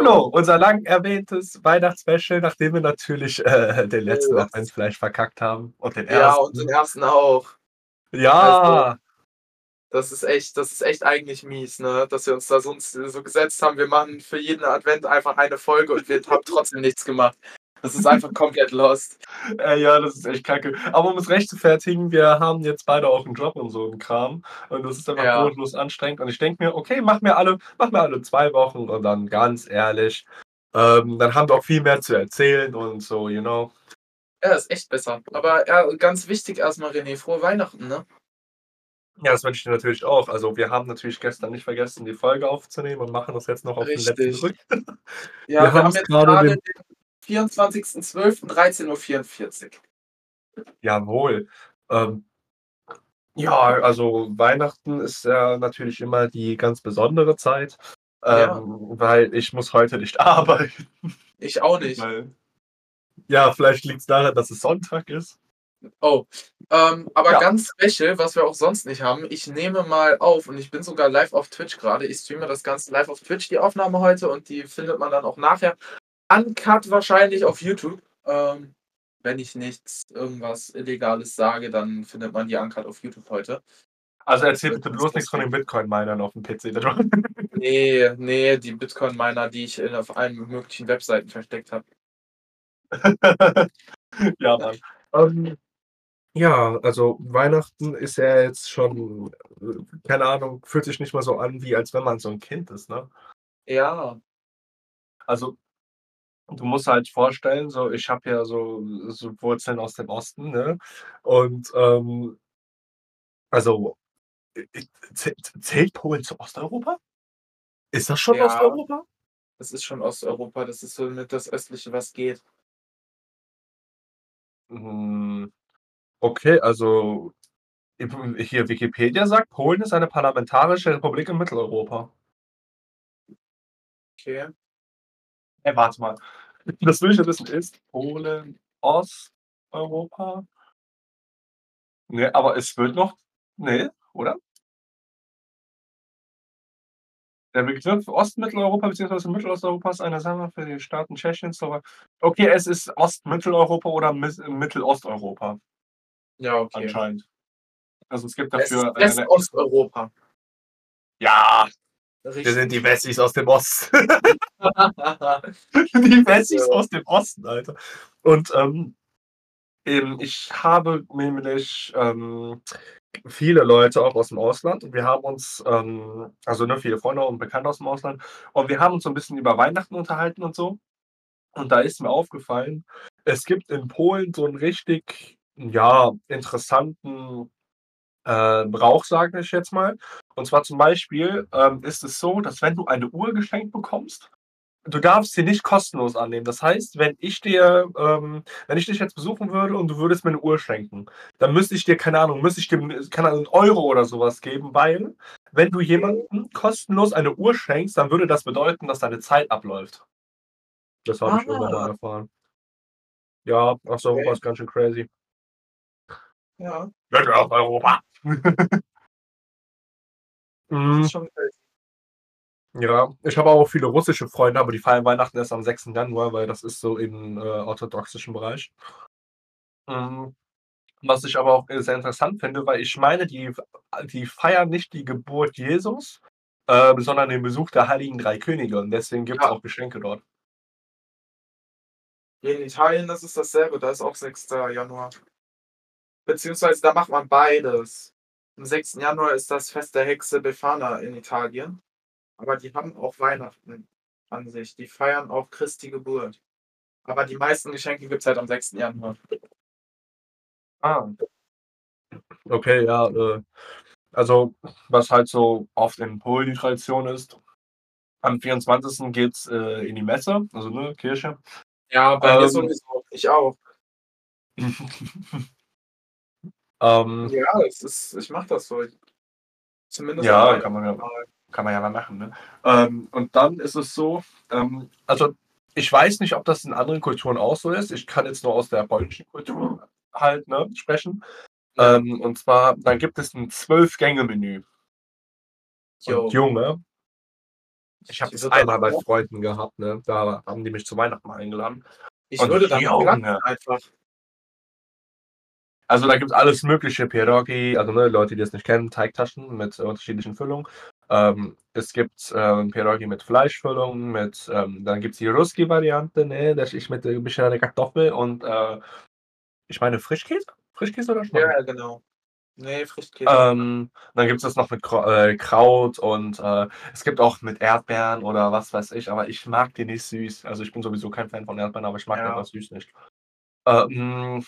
No, unser lang erwähntes Weihnachtsspecial, nachdem wir natürlich äh, den letzten Oh. Adventsfleisch verkackt haben und den Ja, ersten. und den ersten auch. ja, Das ist echt, das ist echt eigentlich mies, ne? Dass wir uns da sonst so gesetzt haben, wir machen für jeden Advent einfach eine Folge und wir haben trotzdem nichts gemacht. Das ist einfach komplett lost. äh, ja, das ist echt kacke. Aber um es recht zu fertigen, wir haben jetzt beide auch einen Job und so einen Kram. Und das ist einfach Ja. bodenlos anstrengend. Und ich denke mir, okay, mach mir alle, mach mir alle zwei Wochen und dann ganz ehrlich. Ähm, dann haben wir auch viel mehr zu erzählen und so, you know. Ja, ist echt besser. Aber ja, ganz wichtig erstmal, René, frohe Weihnachten, ne? Ja, das wünsche ich dir natürlich auch. Also wir haben natürlich gestern nicht vergessen, die Folge aufzunehmen und machen das jetzt noch auf den letzten Richtig. Drück. Ja, Wir wir, haben jetzt gerade den 24.12.13.44 Uhr. Jawohl. Ähm, ja, also Weihnachten ist ja natürlich immer die ganz besondere Zeit, ähm, Ja. weil ich muss heute nicht arbeiten. Ich auch nicht. Weil, ja, vielleicht liegt es daran, dass es Sonntag ist. Oh, ähm, aber Ja. ganz special, was wir auch sonst nicht haben. Ich nehme mal auf und ich bin sogar live auf Twitch gerade. Ich streame das Ganze live auf Twitch, die Aufnahme heute, und die findet man dann auch nachher. Uncut wahrscheinlich auf YouTube. Ähm, wenn ich nichts irgendwas Illegales sage, dann findet man die Uncut auf YouTube heute. Also erzähl bitte bloß nichts von den Bitcoin-Minern auf dem PC. Nee, nee, die Bitcoin-Miner, die ich auf allen möglichen Webseiten versteckt habe. ja, Mann. Ähm, ja, also Weihnachten ist ja jetzt schon, keine Ahnung, fühlt sich nicht mal so an, wie als wenn man so ein Kind ist, ne? Ja, Also, du musst halt vorstellen, so, ich habe ja so, so Wurzeln aus dem Osten, ne? Und ähm, also, äh, zählt, Polen zu Osteuropa? Ist das schon Ja. Osteuropa? das ist schon Osteuropa, das ist so mit das Östliche, was geht. Hm, Okay, also hier Wikipedia sagt, Polen ist eine parlamentarische Republik in Mitteleuropa. Okay. Ey, warte mal. Das will ich ja wissen, ist Polen Osteuropa? Nee, aber es wird noch. Nee, oder? Der Begriff Ostmitteleuropa bzw. Mittelosteuropa ist eine Sache für die Staaten Tschechien, Slowakei. Okay, es ist Ostmitteleuropa oder Mittelosteuropa Ja, okay. anscheinend. Also es gibt dafür eine, Westosteuropa. Ja, Richtig. wir sind die Wessis aus dem Osten. die Wessis Ja. aus dem Osten, Alter. Und ähm, eben, ich habe nämlich ähm, viele Leute auch aus dem Ausland und wir haben uns, ähm, also ne, viele Freunde und Bekannte aus dem Ausland, und wir haben uns so ein bisschen über Weihnachten unterhalten und so. Und da ist mir aufgefallen, es gibt in Polen so einen richtig, ja, interessanten äh, Brauch, sage ich jetzt mal. Und zwar zum Beispiel ähm, ist es so, dass wenn du eine Uhr geschenkt bekommst, du darfst sie nicht kostenlos annehmen. Das heißt, wenn ich dir, ähm, wenn ich dich jetzt besuchen würde und du würdest mir eine Uhr schenken, dann müsste ich dir, keine Ahnung, müsste ich dir, keine Ahnung, einen Euro oder sowas geben, weil wenn du jemandem kostenlos eine Uhr schenkst, dann würde das bedeuten, dass deine Zeit abläuft. Das habe ich Ah. irgendwann mal erfahren. Ja, Osteuropa Okay. ist ganz schön crazy. ja, Mitteleuropa. das Mhm. ist schon crazy. Ja, ich habe auch viele russische Freunde, aber die feiern Weihnachten erst am 6. Januar, weil das ist so im äh, orthodoxischen Bereich. Mhm. Was ich aber auch äh, sehr interessant finde, weil ich meine, die, die feiern nicht die Geburt Jesus, äh, sondern den Besuch der Heiligen Drei Könige. Und deswegen gibt es Ja. auch Geschenke dort. In Italien, das ist dasselbe, da ist auch 6. Januar. Beziehungsweise da macht man beides. Am 6. Januar ist das Fest der Hexe Befana in Italien. Aber die haben auch Weihnachten an sich. Die feiern auch Christi Geburt. Aber die meisten Geschenke gibt es halt am 6. Januar. Ah. Okay, ja. Äh, also, was halt so oft in Polen die Tradition ist, am 24. geht es äh, in die Messe, also ne, Kirche. Ja, bei mir Ähm. sowieso. Ich auch. ähm, Ja, es ist, ich mache das so. Zumindest Ja, kann man ja, kann man ja mal machen. Ne? Ähm, und dann ist es so, ähm, also ich weiß nicht, ob das in anderen Kulturen auch so ist. Ich kann jetzt nur aus der polnischen Kultur halt ne, sprechen. Ja. Ähm, und zwar, dann gibt es ein Zwölf-Gänge-Menü. Junge, Ich habe Ich das einmal bei Freunden gehabt, ne? Da haben die mich zu Weihnachten eingeladen. ich Und würde dann einfach. Also, da gibt's alles mögliche Pierogi, also, ne, Leute, die das nicht kennen, Teigtaschen mit äh, unterschiedlichen Füllungen. Ähm, es gibt, ähm, Pierogi mit Fleischfüllung, mit ähm, dann gibt's die Ruski-Variante, ne, das ist mit, äh, bisschen eine Kartoffel und, äh, ich meine Frischkäse? Frischkäse oder Schmarrn? ja, genau. Ne, Frischkäse. Ähm, dann gibt's das noch mit äh, Kraut und, äh, es gibt auch mit Erdbeeren oder was weiß ich, aber ich mag die nicht süß. Also, ich bin sowieso kein Fan von Erdbeeren, aber ich mag Ja. einfach süß nicht. Ähm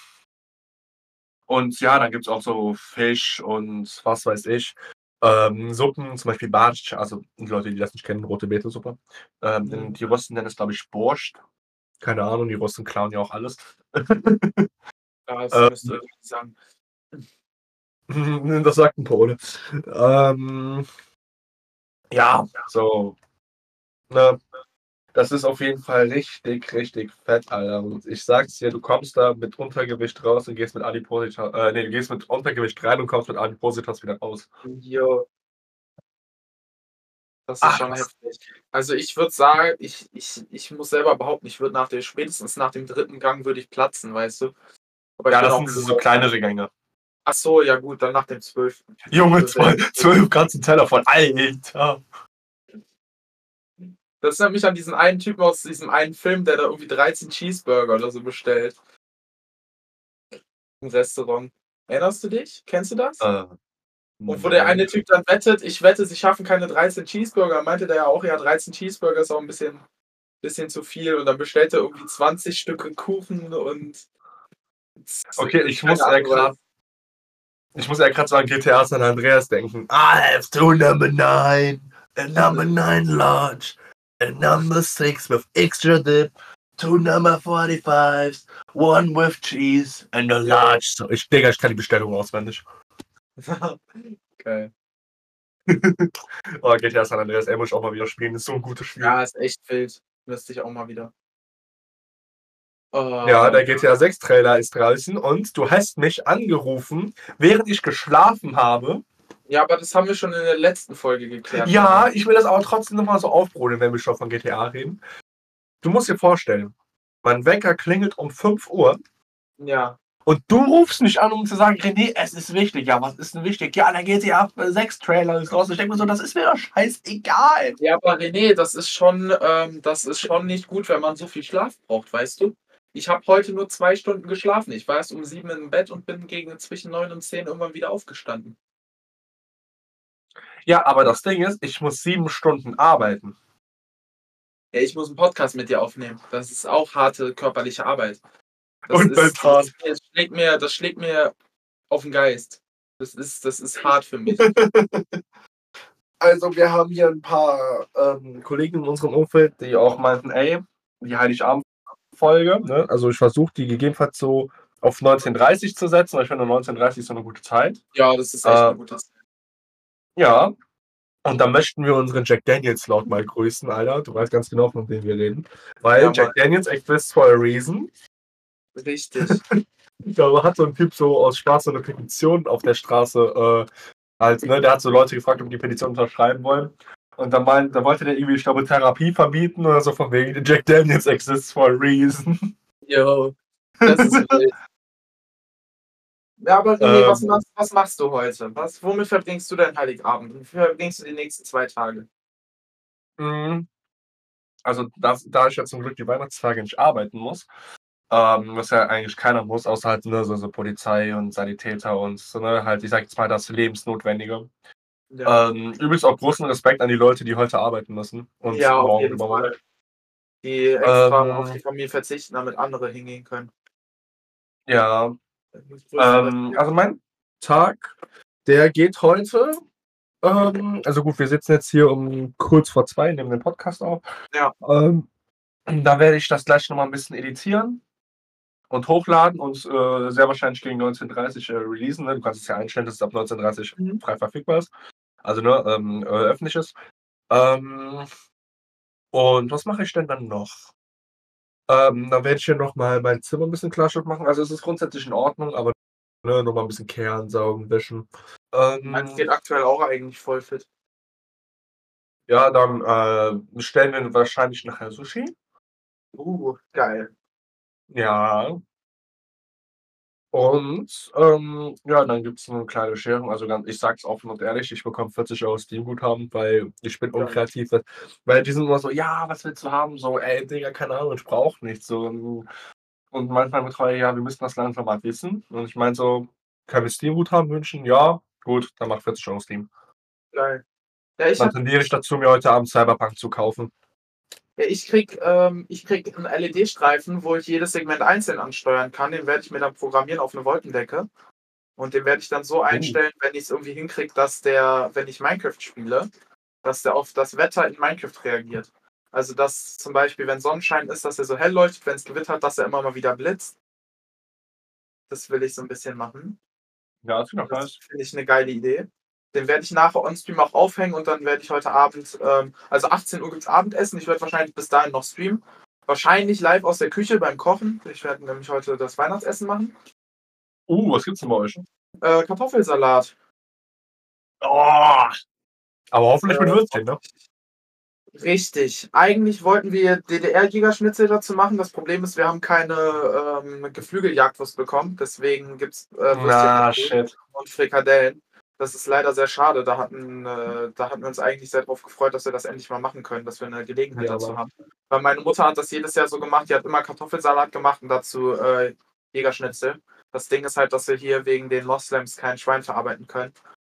und ja, dann gibt's auch so Fisch und was weiß ich. Ähm, Suppen, zum Beispiel Bartsch, also die Leute, die das nicht kennen, rote Beete-Suppe. Ähm, Mhm. die Russen nennen es, glaube ich, Borscht. Keine Ahnung, die Russen klauen ja auch alles. Das Ähm. müsste ich sagen. Das sagt 'n Pole. Ähm ja, so, ne? Das ist auf jeden Fall richtig, richtig fett, Alter. Und ich sage es dir, du kommst da mit Untergewicht raus und gehst mit Adiposita äh, ne, du gehst mit Untergewicht rein und kommst mit Adipositas wieder raus. Jo. Das ist Ach, schon heftig. Also, ich würde sagen, ich ich ich muss selber behaupten, ich würde nach der spätestens nach dem 3. Gang würde ich platzen, weißt du? Aber Ja, das sind so so kleinere Gänge. Ach so, ja gut, dann nach dem 12. Junge, Also, 12 ganzen Teller von Alter. Das erinnert mich an diesen einen Typen aus diesem einen Film, der da irgendwie 13 Cheeseburger oder so bestellt. Im Restaurant. Erinnerst du dich? Kennst du das? Äh, Und wo der ne. eine Typ dann wettet: „Ich wette, sie schaffen keine 13 Cheeseburger“, meinte der ja auch: „Ja, 13 Cheeseburger ist auch 'n bisschen bisschen zu viel.“ Und dann bestellt er irgendwie 20 Stücke Kuchen und Okay, ich muss Ahnung, grad ich muss eher grad so an GTA San Andreas denken. I have two number 9, a number 9 large, a number 6 with extra dip, two number 45s, one with cheese and a large. So, ich Digga, ich kann die Bestellung auswendig. Geil. Oh, GTA San Andreas, ey, muss ich auch mal wieder spielen. Ist so 'n gutes Spiel. Ja, ist echt wild. Müsste ich auch mal wieder. Ja, der. GTA 6 Trailer ist draußen und du hast mich angerufen, während ich geschlafen habe. Ja, aber das haben wir schon in der letzten Folge geklärt. Ja, ich will das aber trotzdem noch mal so aufbrodeln, wenn wir schon von GTA reden. Du musst dir vorstellen, mein Wecker klingelt um 5:00 Ja. und du rufst mich an, um zu sagen: „René, es ist wichtig.“ „Ja, was ist denn wichtig?“ „Ja, der GTA 6 Trailer ist raus.“ Ich denke mir so: „Das ist mir doch scheißegal.“ Ja, aber René, das ist schon ähm, das ist schon nicht gut, wenn man so viel Schlaf braucht, weißt du? Ich habe heute nur 2 Stunden geschlafen. Ich war erst um 7 im Bett und bin gegen zwischen 9 und 10 irgendwann wieder aufgestanden. Ja, aber das Ding ist, ich muss 7 Stunden arbeiten. Ja, ich muss 'n Podcast mit dir aufnehmen. Das ist auch harte körperliche Arbeit. Das Und ist mental. das schlägt mir das schlägt mir auf 'n Geist. Das ist das ist hart für mich. Also, wir haben hier 'n paar, ähm, Kollegen in unserem Umfeld, die auch meinten: „Ey, die Heiligabend-Folge, ne, also, ich versuche die gegebenenfalls so auf 19:30 zu setzen, weil ich finde 19:30 ist so 'ne gute Zeit.“ Ja, das ist echt Äh 'ne gute Zeit. Ja. Und da möchten wir unseren Jack Daniels Laut mal grüßen, Alter. Du weißt ganz genau, von wem wir reden. Weil Ja. Jack Daniels exists for a reason. Richtig. Da hat so 'n Typ so aus Spaß so 'ne Petition auf der Straße, äh, halt, ne der hat so Leute gefragt, ob die Petition unterschreiben wollen. Und da meint da wollte der irgendwie, ich glaube, Therapie verbieten oder so von wegen Jack Daniels exists for a reason. Jo, das ist wild. Ja, aber René, was Ähm. machst was machst du heute? Was womit verbringst du deinen Heiligabend? Womit verbringst du die nächsten 2 Tage? Mhm. Also, das da ich ja zum Glück die Weihnachtstage nicht arbeiten muss, ähm, was ja eigentlich keiner muss, außer halt, ne, so so Polizei und Sanitäter und so, ne, halt, ich sage jetzt mal, das Lebensnotwendige. Ja. Ähm, übrigens auch großen Respekt an die Leute, die heute arbeiten müssen und Ja, auf morgen übermorgen. Fall. Die extra auf Ähm. die Familie verzichten, damit andere hingehen können. Ja. Ähm, also, mein Tag, der geht heute ähm, also, gut, wir sitzen jetzt hier um kurz vor 2, nehmen den Podcast auf. Ja. Ähm, da werde ich das gleich noch mal 'n bisschen editieren und hochladen und, äh, sehr wahrscheinlich gegen 19:30, äh, releasen, ne? Du kannst es ja einstellen, dass es ab 19:30 Mhm. frei verfügbar ist. Also, ne, ähm, äh, öffentlich ist. Ähm, und was mache ich denn dann noch? Ähm, dann werde ich hier noch mal mein Zimmer 'n bisschen klarschütt machen. Also, es ist grundsätzlich in Ordnung, aber, ne, noch mal 'n bisschen kehren, saugen, wischen. Meins Ähm geht aktuell auch eigentlich voll fit. Ja, dann, äh, bestellen wir wahrscheinlich nachher Sushi. Uh, geil. Ja. Und, ähm, ja, dann gibt's 'ne kleine Bescherung. Also, gan ich sage es offen und ehrlich, ich bekomme 40 € Steam-Guthaben, weil ich bin unkreativ. Weil weil die sind immer so: „Ja, was willst du haben?“ So: „Ey, Digga, keine Ahnung, ich brauche nichts“, so. Und und manchmal Betreuer: „Ja, wir müssen das langsam mal wissen.“ Und ich meine so: „Können wir Steam-Guthaben wünschen?“ „Ja, gut, dann mach 40 € Steam. Geil. Ja, ich Dann tendiere ich dazu, mir heute Abend Cyberpunk zu kaufen. Ja, ich kriege ähm, ich kriege 'n LED-Streifen, wo ich jedes Segment einzeln ansteuern kann. Den werde ich mir dann programmieren auf 'ne Wolkendecke. Und den werde ich dann so einstellen, wenn ich's irgendwie hinkriege, dass der wenn ich Minecraft spiele, dass der auf das Wetter in Minecraft reagiert. Also, dass zum Beispiel, wenn Sonnenschein ist, dass er so hell leuchtet, wenn's gewittert, dass er immer mal wieder blitzt. Das will ich so 'n bisschen machen. Ja, das Das finde ich 'ne geile Idee. Den werde ich nachher on Stream auch aufhängen und dann werde ich heute Abend ähm, also 18:00 gibt's Abendessen. Ich werde wahrscheinlich bis dahin noch streamen. Wahrscheinlich live aus der Küche beim Kochen. Ich werde nämlich heute das Weihnachtsessen machen. Uh, was gibt's denn bei euch? Äh, Kartoffelsalat. Oh, aber hoffentlich mit Äh, Würstchen, ne? richtig. Eigentlich wollten wir DDR-Jägerschnitzel dazu machen. Das Problem ist, wir haben keine, ähm, Geflügeljagdwurst bekommen. Deswegen gibt's, äh, Würstchen Na, und Frikadellen. Das ist leider sehr schade. Da hatten äh, da hatten wir uns eigentlich sehr drauf gefreut, dass wir das endlich mal machen können, dass wir 'ne Gelegenheit Ja, dazu haben. Weil meine Mutter hat das jedes Jahr so gemacht, die hat immer Kartoffelsalat gemacht und dazu, äh, Jägerschnitzel. Das Ding ist halt, dass wir hier wegen den Moslems kein Schwein verarbeiten können.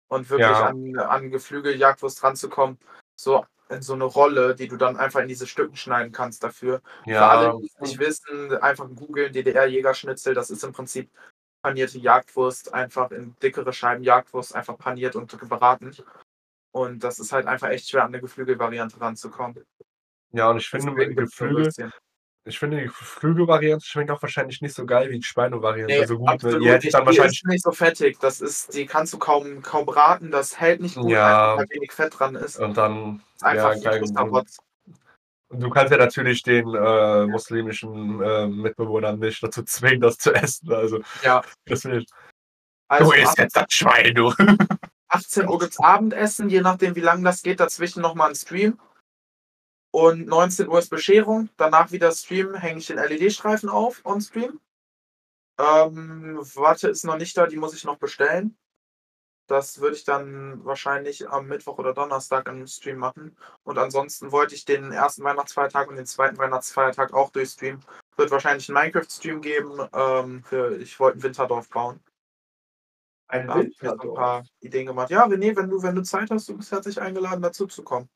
Und wirklich Ja. an an Geflügeljagdwurst ranzukommen, so in so 'ne Rolle, die du dann einfach in diese Stücken schneiden kannst dafür. Für alle, Ja. die's nicht wissen, einfach googeln, DDR-Jägerschnitzel. Das ist im Prinzip panierte Jagdwurst, einfach in dickere Scheiben Jagdwurst, einfach paniert und gebraten. Und das ist halt einfach echt schwer, an 'ne Geflügelvariante ranzukommen. Ja, und ich finde, mit Geflügel ich finde, die Geflügelvariante schmeckt auch wahrscheinlich nicht so geil wie die Schweinevariante. Ne, Also gut, absolut hättet nicht. dann Die wahrscheinlich ist nicht so fettig. Das ist die kannst du kaum kaum braten. Das hält nicht gut, Ja. weil wenig Fett dran ist. Und dann einfach ja, geil. Du kannst ja natürlich den, äh, muslimischen, äh, Mitbewohner nicht dazu zwingen, das zu essen. Also, Ja. „Du Also um isst jetzt das Schwein, du!“ 18:00 gibt's Abendessen, je nachdem, wie lang das geht, dazwischen noch mal 'n Stream. Und 19:00 ist Bescherung. Danach wieder Stream, hänge ich den LED-Streifen auf on Stream. Ähm, Watte ist noch nicht da, die muss ich noch bestellen. Das würde ich dann wahrscheinlich am Mittwoch oder Donnerstag im Stream machen. Und ansonsten wollte ich den 1. Weihnachtsfeiertag und den 2. Weihnachtsfeiertag auch durchstreamen. Wird wahrscheinlich 'n Minecraft-Stream geben, ähm, für ich wollte 'n Winterdorf bauen. Ein Da habe ich mir so 'n Winterdorf? paar Ideen gemacht. Ja, René, wenn du wenn du Zeit hast, du bist herzlich eingeladen, dazuzukommen.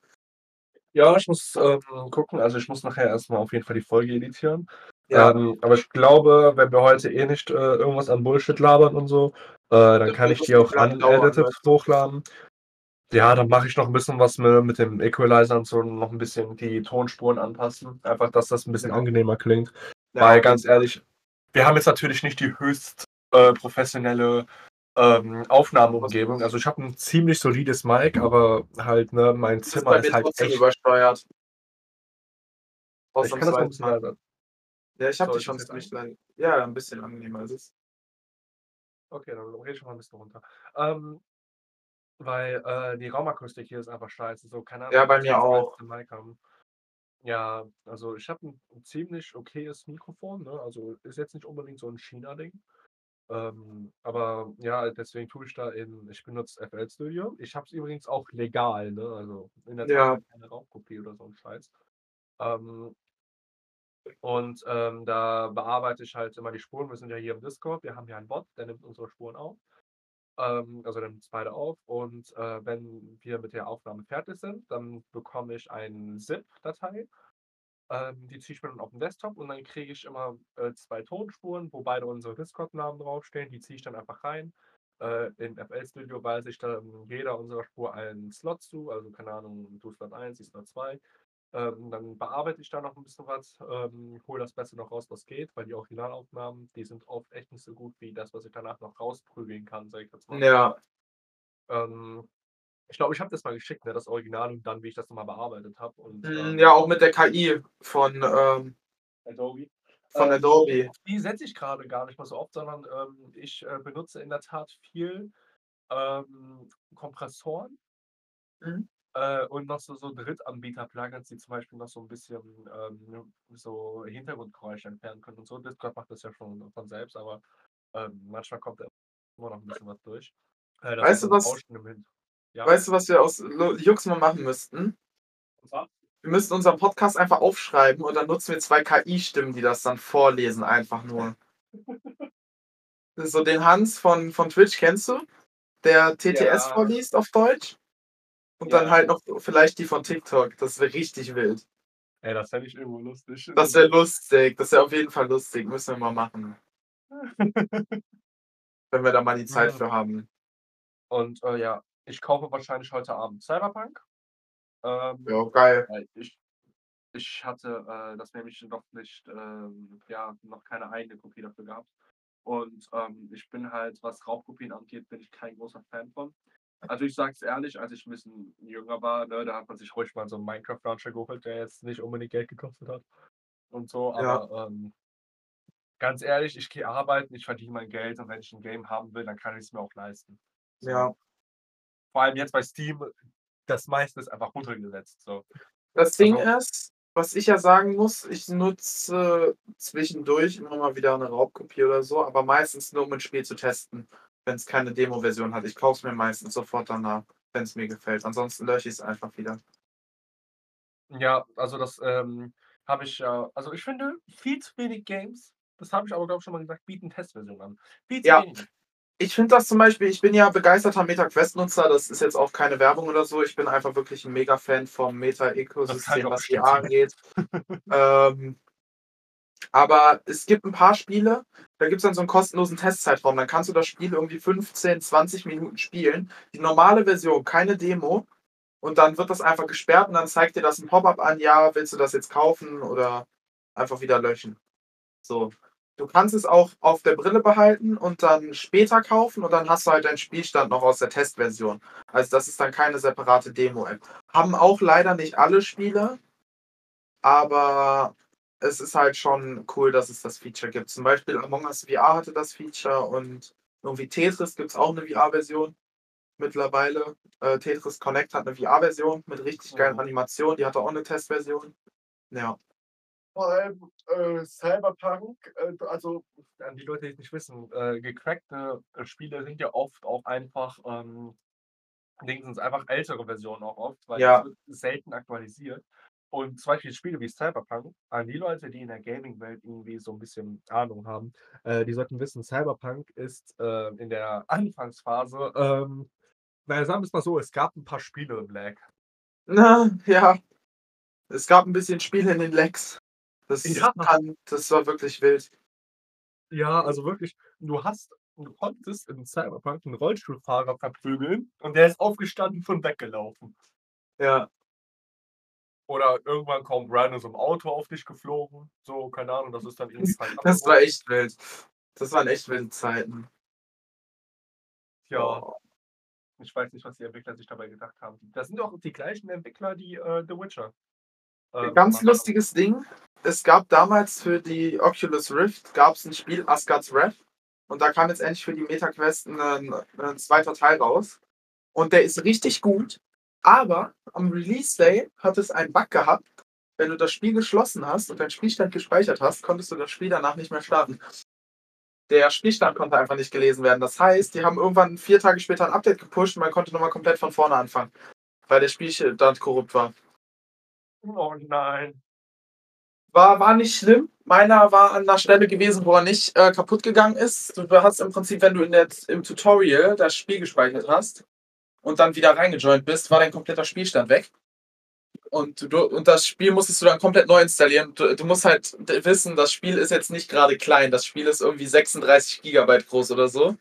Ja, ich muss, ähm, gucken. Also, ich muss nachher erst mal auf jeden Fall die Folge editieren. Ja. Ähm, aber ich glaube, wenn wir heute eh nicht, äh, irgendwas an Bullshit labern und so, äh, dann Das kann ich die auch unedited du? hochladen. Ja, dann mache ich noch 'n bisschen was, ne, mit dem Equalizer und so, noch 'n bisschen die Tonspuren anpassen. Einfach, dass das 'n bisschen angenehmer klingt. Ja, Weil ganz ehrlich, wir haben jetzt natürlich nicht die höchst, äh, professionelle, ähm, Aufnahmeumgebung. Also, ich habe 'n ziemlich solides Mic, aber halt, ne, mein Zimmer ist mir halt echt übersteuert. Ich kann das noch 'n Ausnahmsweise bisschen Ja, ich habe dich ich schon ziemlich ein leise ja, 'n bisschen angenehmer ist es. Okay, dann rede ich mal 'n bisschen runter. Ähm, weil, äh, die Raumakustik hier ist einfach scheiße. So, keine Ahnung, Ja, bei mir auch. Ja, also, ich habe 'n 'n ziemlich okayes Mikrofon, ne? Also, ist jetzt nicht unbedingt so 'n China-Ding. Ähm, aber ja, deswegen tue ich da in ich benutze FL Studio. Ich habe es übrigens auch legal, ne? Also, in der Tat Ja. keine Raubkopie oder so 'n Scheiß. Ähm und, ähm, da bearbeite ich halt immer die Spuren. Wir sind ja hier im Discord. Wir haben hier einen Bot, der nimmt unsere Spuren auf. Ähm, also, der nimmt's beide auf. Und, äh, wenn wir mit der Aufnahme fertig sind, dann bekomme ich ein ZIP-Datei. Ähm, die ziehe ich mir dann auf 'n Desktop und dann kriege ich immer, äh, 2 Tonspuren, wo beide unsere Discord-Namen draufstehen. Die ziehe ich dann einfach rein. Äh, in FL Studio weise ich dann jeder unserer Spur einen Slot zu. Also, keine Ahnung, du Slot 1, ich Slot 2. Ähm, dann bearbeite ich da noch 'n bisschen was, ähm, hole das Beste noch raus, was geht, weil die Originalaufnahmen, die sind oft echt nicht so gut wie das, was ich danach noch rausprügeln kann, sage ich jetzt mal. Ja. Ähm, ich glaube, ich habe das mal geschickt, ne, das Original und dann, wie ich das noch mal bearbeitet habe und, Hm, ähm ja, auch mit der KI von, ähm Adobe. von Ähm, Adobe. die setze ich grade gar nicht mal so oft, sondern, ähm, ich, äh, benutze in der Tat viel, ähm, Kompressoren. Mhm. Äh, und noch so so Drittanbieter-Plugins, die zum Beispiel noch so 'n bisschen, ähm, so Hintergrundgeräusche entfernen können und so. Discord macht das ja schon von selbst, aber, manchmal kommt da immer noch 'n bisschen was durch. Äh, Weißt du was ja? weißt du, was wir aus Jux mal machen müssten? Wir müssten unseren Podcast einfach aufschreiben und dann nutzen wir 2 KI-Stimmen, die das dann vorlesen einfach nur. So den Hans von von Twitch kennst du? Der TTS Ja. vorliest auf Deutsch. Und dann halt noch vielleicht die von TikTok. Das wäre richtig wild. Ey, das fände ich irgendwo lustig. Das wäre lustig. Das wäre auf jeden Fall lustig. Müssen wir mal machen. Wenn wir da mal die Zeit für haben. Und, äh, ja, ich kaufe wahrscheinlich heute Abend Cyberpunk. Ähm, Ja, geil. ich ich hatte, äh, das nämlich noch nicht, ähm ja, noch keine eigene Kopie dafür gehabt. Und, ähm, ich bin halt, was Raubkopien angeht, bin ich kein großer Fan von. Also, ich sage es ehrlich, als ich 'n bisschen jünger war, ne, da hat man sich ruhig mal so 'n Minecraft-Launcher geholt, der jetzt nicht unbedingt Geld gekostet hat und so, Ja. aber, ähm ganz ehrlich, ich gehe arbeiten, ich verdiene mein Geld und wenn ich 'n Game haben will, dann kann ich's mir auch leisten. So. Ja. Vor allem jetzt bei Steam, das meiste ist einfach runtergesetzt, so. Das Ding Also ist, was ich ja sagen muss, ich nutze zwischendurch immer mal wieder 'ne Raubkopie oder so, aber meistens nur, um 'n Spiel zu testen, wenn's keine Demoversion hat. Ich kaufe es mir meistens sofort danach, wenn's mir gefällt. Ansonsten lösche ich's einfach wieder. Ja, also das, ähm, habe ich ja also, ich finde, viel zu wenig Games, das habe ich aber, glaube ich, schon mal gesagt, bieten Testversionen an. Viel zu Ja. wenige. Ich finde das zum Beispiel ich bin ja begeisterter MetaQuest-Nutzer, das ist jetzt auch keine Werbung oder so. Ich bin einfach wirklich 'n Mega-Fan vom Meta-Ökosystem, auch was bestätigen. angeht. Ähm, aber es gibt 'n paar Spiele, da gibt's dann so 'n kostenlosen Testzeitraum. Dann kannst du das Spiel irgendwie 15, 20 Minuten spielen. Die normale Version, keine Demo. Und dann wird das einfach gesperrt und dann zeigt dir das 'n Pop-up an: „Ja, willst du das jetzt kaufen oder einfach wieder löschen?“ So. Du kannst es auch auf der Brille behalten und dann später kaufen und dann hast du halt deinen Spielstand noch aus der Testversion. Also, das ist dann keine separate Demo-App. Haben auch leider nicht alle Spiele. Aber es ist halt schon cool, dass es das Feature gibt. Zum Beispiel Among Us VR hatte das Feature und irgendwie Tetris gibt's auch 'ne VR-Version mittlerweile. Äh, Tetris Connect hat 'ne VR-Version mit richtig geilen Mhm. Animationen. Die hatte auch 'ne Testversion. Ja. Vor allem, äh, Cyberpunk, äh, also an die Leute, die's nicht wissen, äh, gecrackte, äh, Spiele sind ja oft auch einfach, ähm Dingsens einfach ältere Versionen auch oft, weil Ja. das wird selten aktualisiert. Und zum Beispiel Spiele wie Cyberpunk, an die Leute, die in der Gaming-Welt irgendwie so 'n bisschen Ahnung haben, äh, die sollten wissen, Cyberpunk ist, äh, in der Anfangsphase, ähm na ja, sagen wir's mal so, es gab 'n paar Spiele im Lag. Na, ja. Es gab 'n bisschen Spiele in den Lags. Das Ja. kann das war wirklich wild. Ja, also wirklich, du hast du konntest in Cyberpunk 'n Rollstuhlfahrer verprügeln und der ist aufgestanden und weggelaufen. Ja. Oder irgendwann kommt random so 'n Auto auf dich geflogen, so, keine Ahnung, das ist dann irgendwie falsch Das war echt wild. Das waren echt wilde Zeiten. Ja. Ich weiß nicht, was die Entwickler sich dabei gedacht haben. Das sind doch die gleichen Entwickler, die, äh, The Witcher, ähm, Ganz gemacht haben. lustiges Ding. Es gab damals für die Oculus Rift gab's 'n Spiel, Asgard's Wrath. Und da kam jetzt endlich für die MetaQuest 'nen 'nen 2. Teil raus. Und der ist richtig gut, aber am Release Day hat es einen Bug gehabt. Wenn du das Spiel geschlossen hast und deinen Spielstand gespeichert hast, konntest du das Spiel danach nicht mehr starten. Der Spielstand konnte einfach nicht gelesen werden. Das heißt, die haben irgendwann 4 Tage später 'n Update gepusht und man konnte noch mal komplett von vorne anfangen, weil der Spielstand korrupt war. Oh nein. War war nicht schlimm. Meiner war an 'ner Stelle gewesen, wo er nicht, äh, kaputt gegangen ist. Du hast im Prinzip, wenn du in der im Tutorial das Spiel gespeichert hast und dann wieder reingejoint bist, war dein kompletter Spielstand weg. Und du und das Spiel musstest du dann komplett neu installieren. Du du musst halt wissen, das Spiel ist jetzt nicht grade klein. Das Spiel ist irgendwie 36 Gigabyte groß oder so.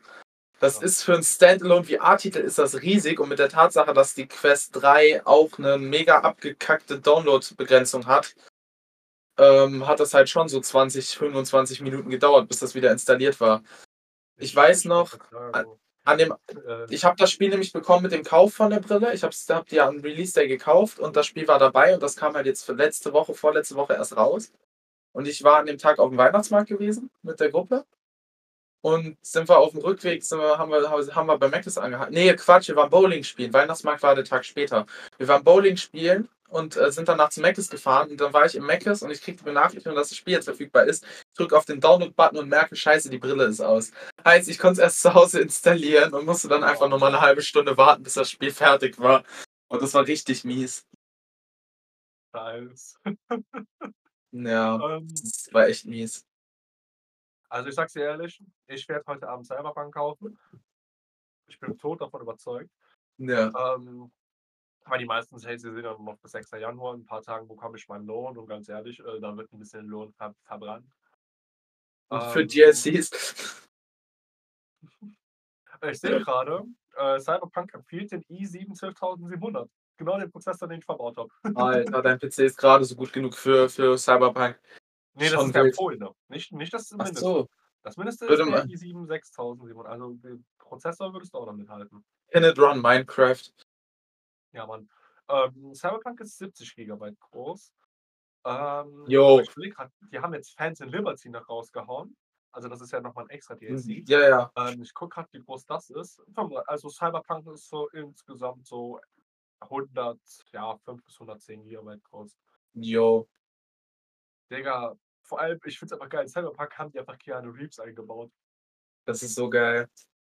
Das ist für 'n Standalone VR-Titel ist das riesig und mit der Tatsache, dass die Quest 3 auch 'ne mega abgekackte Download-Begrenzung hat, ähm, hat das halt schon so 20, 25 Minuten gedauert, bis das wieder installiert war. Ich weiß noch, an dem Äh. ich habe das Spiel nämlich bekommen mit dem Kauf von der Brille. Ich habe es habe die ja am Release Day gekauft und das Spiel war dabei und das kam halt jetzt letzte Woche, vorletzte Woche erst raus. Und ich war an dem Tag aufm Weihnachtsmarkt gewesen mit der Gruppe. und sind wir auf dem Rückweg, sind wir, haben, wir, haben wir bei Mc's angehalten. Nee, Quatsch, wir waren Bowling spielen. Weihnachtsmarkt war der Tag später. Wir waren Bowling spielen und äh, sind danach zu Mc's gefahren. Und dann war ich im Mc's und ich krieg die Benachrichtigung, dass das Spiel jetzt verfügbar ist. Ich drücke auf den Download-Button und merke, scheiße, die Brille ist aus. Heißt, ich konnte es erst zu Hause installieren und musste dann einfach nochmal eine halbe Stunde warten, bis das Spiel fertig war. Und das war richtig mies. Nice. Ja, Ähm, das war echt mies. also ich sag's dir ehrlich, ich werde heute Abend Cyberpunk kaufen. Ich bin tot davon überzeugt. Ja. Ähm, weil die meisten Sales sind ja noch bis 6. Januar. In ein paar Tagen bekomme ich meinen Lohn und ganz ehrlich, äh, da wird ein bisschen Lohn ver verbrannt. Und für Ähm, DLCs. Ich sehe gerade, äh, Cyberpunk empfiehlt den i7 12700. Genau den Prozessor, den ich verbaut habe. Alter, dein PC ist gerade so gut genug für, für Cyberpunk. Nee, das Schon ist der empfohlene. Nicht, nicht das Ach Mindeste. so. Das Mindeste ist Würde der mal- i7 6700. Also den Prozessor würdest du auch damit halten. Can it run Minecraft? Ja, Mann. Ähm, Cyberpunk ist 70 GB groß. Ähm, Jo. Ich überleg grad, die haben jetzt Fans in Liberty noch rausgehauen. Also das ist ja nochmal ein extra DLC. Ja, ja. Ähm, ich gucke gerade, wie groß das ist. Also Cyberpunk ist so insgesamt so 100, ja, 5 bis 110 GB groß. Yo. Digga, vor allem, ich finde es einfach geil, in Cyberpunk haben die einfach Keanu Reeves eingebaut. Das ist so geil.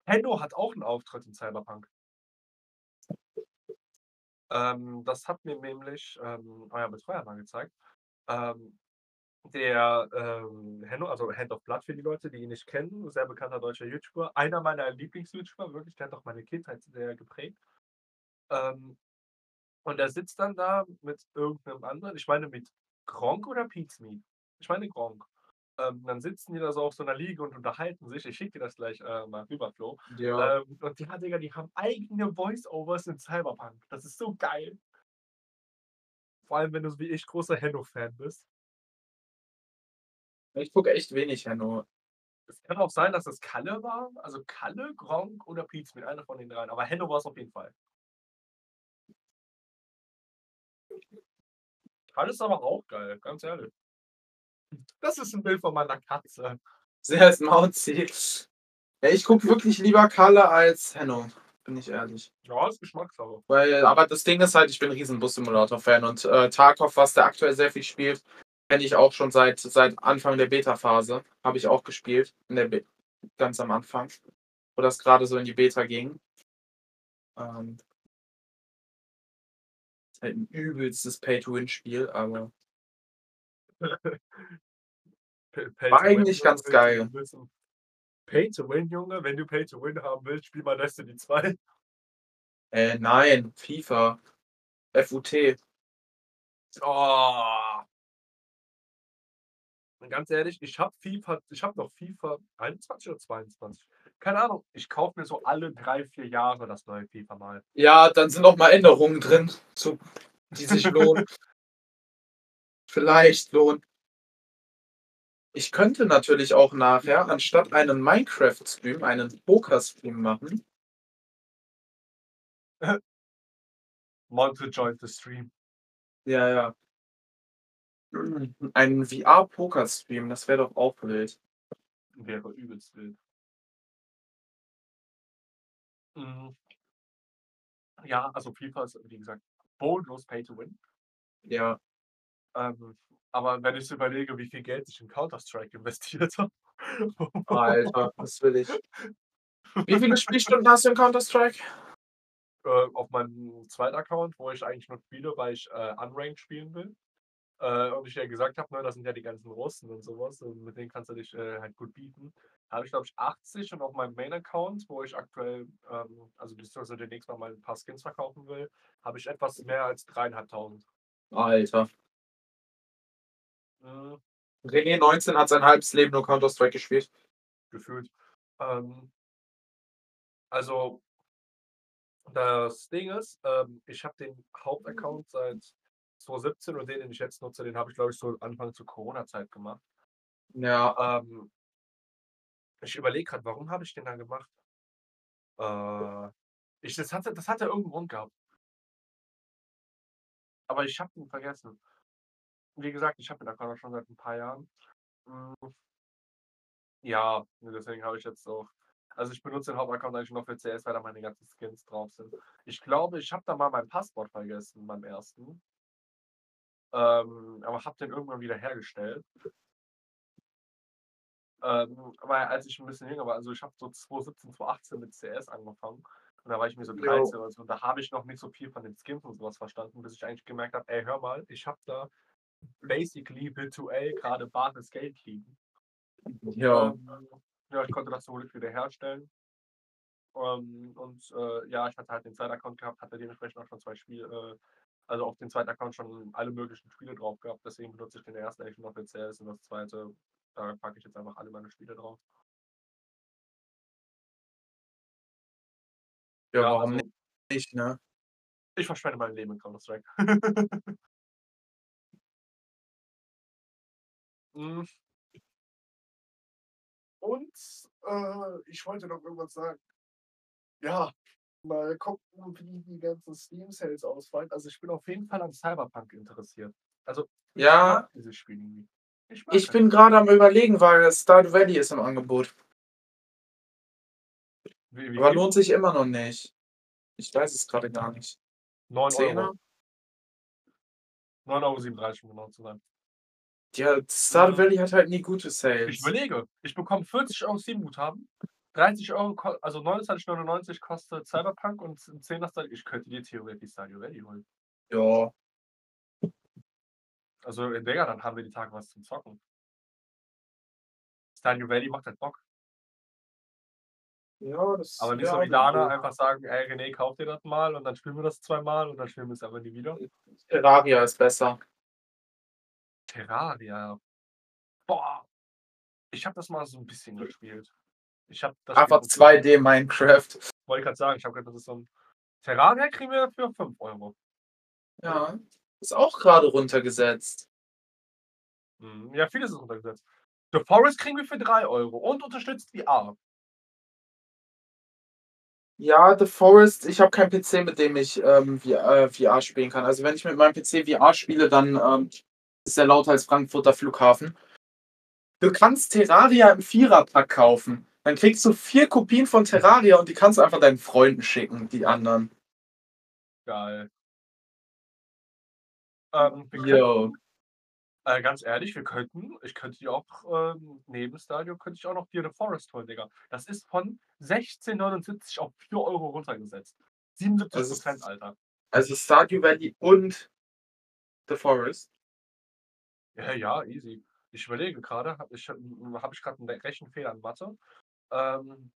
Henno hat auch einen Auftritt in Cyberpunk. Ähm, das hat mir nämlich ähm, euer Betreuer mal gezeigt. Ähm, der ähm, Henno, also Hand of Blood für die Leute, die ihn nicht kennen, sehr bekannter deutscher YouTuber, einer meiner Lieblings-YouTuber, wirklich, der hat auch meine Kindheit sehr geprägt. Ähm, und er sitzt dann da mit irgendeinem anderen, ich meine mit Gronk oder Meat? Ich meine Gronk. Ähm, dann sitzen die da so auf so einer Liege und unterhalten sich. Ich schicke dir das gleich äh, mal rüber, Flo. Ja. Ähm, und ja, Digga, die haben eigene Voice-Overs in Cyberpunk. Das ist so geil. Vor allem, wenn du so wie ich großer Henno-Fan bist. Ich gucke echt wenig, Henno. Es kann auch sein, dass es Kalle war. Also Kalle, Gronk oder Pietz mit einer von den dreien. Aber Henno war es auf jeden Fall. Kalle ist aber auch geil, ganz ehrlich. Das ist ein Bild von meiner Katze. Sehr ist Mauzi. Ja, ich gucke wirklich lieber Kalle als Henno. Bin ich ehrlich. Ja, ist Geschmackssache. Weil, aber das Ding ist halt, ich bin ein riesen Bus-Simulator-Fan und äh, Tarkov, was der aktuell sehr viel spielt, kenne ich auch schon seit, seit Anfang der Beta-Phase. Habe ich auch gespielt. In der Be ganz am Anfang. Wo das gerade so in die Beta ging. Ähm, ist halt ein übelstes Pay-to-Win-Spiel, aber War eigentlich ganz geil. Pay to win, Junge. Wenn du Pay to win haben willst, spiel mal Destiny 2. äh, nein, FIFA. FUT. Oh. Und ganz ehrlich, ich habe FIFA, ich habe noch FIFA 21 oder 22. Keine Ahnung, ich kaufe mir so alle drei, vier Jahre das neue FIFA mal. Ja, dann sind auch mal Änderungen drin, zu, die sich lohnen. Vielleicht lohnen. Ich könnte natürlich auch nachher, anstatt einen Minecraft-Stream, einen Poker-Stream machen. Monte joined the stream. Ja, ja. Einen VR-Poker-Stream, das wäre doch auch wild. Wäre übelst wild. Mhm. Ja, also FIFA ist, wie gesagt, bodenlos Pay to win. Ja. Ähm, aber wenn ich überlege, wie viel Geld ich in Counter-Strike investiert habe. Alter, was will ich? Wie viele Spielstunden hast du in Counter-Strike? äh, auf meinem zweiten Account, wo ich eigentlich nur spiele, weil ich äh, Unranked spielen will. Äh, und ich ja gesagt habe, ne, das sind ja die ganzen Russen und sowas, und mit denen kannst du dich äh, halt gut bieten. Da habe ich, glaube ich, 80 und auf meinem Main-Account, wo ich aktuell, ähm, also beziehungsweise demnächst mal ein paar Skins verkaufen will, habe ich etwas mehr als dreieinhalbtausend. Alter. Mhm, René 19 hat sein halbes Leben nur Counter-Strike gespielt. gefühlt. Ähm, also, das Ding ist, ähm, ich habe den Hauptaccount seit 2017 und den, den ich jetzt nutze, den habe ich, glaube ich, so Anfang zur Corona-Zeit gemacht. Ja, Ähm, ich überlege gerade, warum habe ich den dann gemacht? Äh, ich, das, hatte, das hatte irgendeinen Grund gehabt. Aber ich habe ihn vergessen. Wie gesagt, ich habe den Account schon seit ein paar Jahren. Mm. Ja, deswegen habe ich jetzt auch also, ich benutze den Hauptaccount eigentlich nur noch für CS, weil da meine ganzen Skins drauf sind. Ich glaube, ich habe da mal mein Passwort vergessen beim ersten. Ähm, aber habe den irgendwann wieder hergestellt. Ähm, aber als ich 'n bisschen jünger war also, ich habe so 2017, 2018 mit CS angefangen und da war ich mir so Jo. 13 oder so und da habe ich noch nicht so viel von den Skins und so was verstanden, bis ich eigentlich gemerkt habe: „Ey, hör mal, ich habe da basically virtuell grade bares Geld liegen.“ Ja. Ähm, ja, ich konnte das zum Glück wiederherstellen. Ähm, und, äh, ja, ich hatte halt den Zweitaccount gehabt, hatte dementsprechend auch schon 2 Spiele äh, also, auf den zweiten Account schon alle möglichen Spiele drauf gehabt. Deswegen benutze ich den ersten eigentlich noch für CS und das zweite, da packe ich jetzt einfach alle meine Spiele drauf. Ja, Ja, warum also nicht, ne? ich verschwende mein Leben in Counter-Strike. Hm. Und, äh, ich wollte noch irgendwas sagen. Ja, mal gucken, wie die ganzen Steam Sales ausfallen. Also, ich bin auf jeden Fall an Cyberpunk interessiert. Also, ich Ja. dieses Spiel irgendwie. Ich Ich bin grade am Überlegen, weil Stardew Valley ist im Angebot. Wie wie Aber lohnt sich immer noch nicht. Ich weiß es grade gar nicht. 9 Zehner? €. 9,37 €, um genau zu sein. Ja, Stardew Mhm. Valley hat halt nie gute Ich Sales. überlege, ich bekomme 40 € Steam-Guthaben, 30 € ko also 29,99 € kostet Cyberpunk und 'n Zehner Star ich könnte dir theoretisch Stardew Valley holen. Ja. Also, äh, Digga, dann haben wir die Tage was zum Zocken. Stardew Valley macht halt Bock. Ja, das Aber nicht so wie Dana einfach sagen: „Ey, René, kauf dir das mal“ und dann spielen wir das zweimal und dann spielen wir es aber nie wieder. Terraria ist besser. Terraria. Boah. Ich habe das mal so 'n bisschen gespielt. Ich habe das Einfach Spiel 2D Minecraft. Wollte ich grad sagen, ich habe gedacht, das ist so 'n Terraria kriegen wir für 5 €. Ja, ist auch grade runtergesetzt. Mhm. Ja, vieles ist runtergesetzt. The Forest kriegen wir für 3 € und unterstützt VR. Ja, The Forest ich habe keinen PC, mit dem ich, ähm, V äh, VR spielen kann. Also, wenn ich mit meinem PC VR spiele, dann, ähm, ist der lauter als Frankfurter Flughafen. Du kannst Terraria im Viererpack kaufen. Dann kriegst du 4 Kopien von Terraria und die kannst du einfach deinen Freunden schicken, die anderen. Geil. Ähm, wir Jo. könnten äh, ganz ehrlich, wir könnten ich könnte dir auch, ähm neben Stardew könnte ich auch noch dir The Forest holen, Digga. Das ist von 16,79 € auf 4 € runtergesetzt. 77 %, Also Alter. also, Stardew Valley und The Forest? Ja, ja, easy. Ich überlege grade, habe ich hm, habe ich grad 'n Rechenfehler in Mathe? Ähm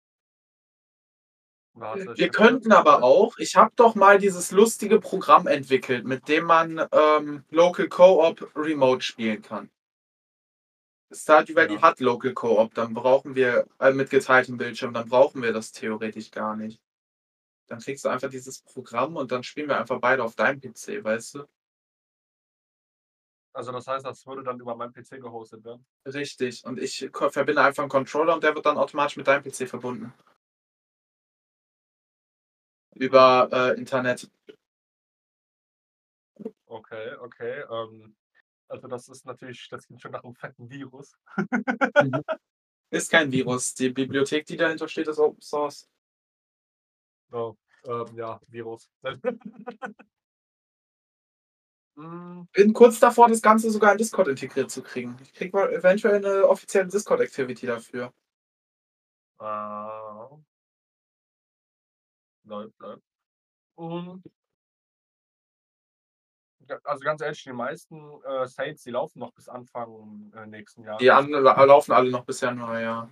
Warte, Wir könnten aber auch ich habe doch mal dieses lustige Programm entwickelt, mit dem man, ähm, Local Co-op remote spielen kann. Stardew Valley Ja. hat Local Co-op, dann brauchen wir äh, mit geteiltem Bildschirm, dann brauchen wir das theoretisch gar nicht. Dann kriegst du einfach dieses Programm und dann spielen wir einfach beide auf deinem PC, weißt du? Also, das heißt, das würde dann über meinen PC gehostet werden? Richtig. Und ich verbinde einfach 'n Controller und der wird dann automatisch mit deinem PC verbunden. Über, äh, Internet. Okay, okay, ähm, also, das ist natürlich das klingt schon nach 'nem fetten Virus. Mhm. Ist kein Virus. Die Bibliothek, die dahinter steht, ist Open Source. Oh, ähm, ja, Virus. Hm. Bin kurz davor, das Ganze sogar in Discord integriert zu kriegen. Ich kriege mal eventuell 'ne offizielle Discord Activity dafür. Ah. Läuft, läuft. Und also, ganz ehrlich, die meisten, äh, Sales, die laufen noch bis Anfang, äh, nächsten Die Jahres. an la laufen alle noch bis Januar, ja.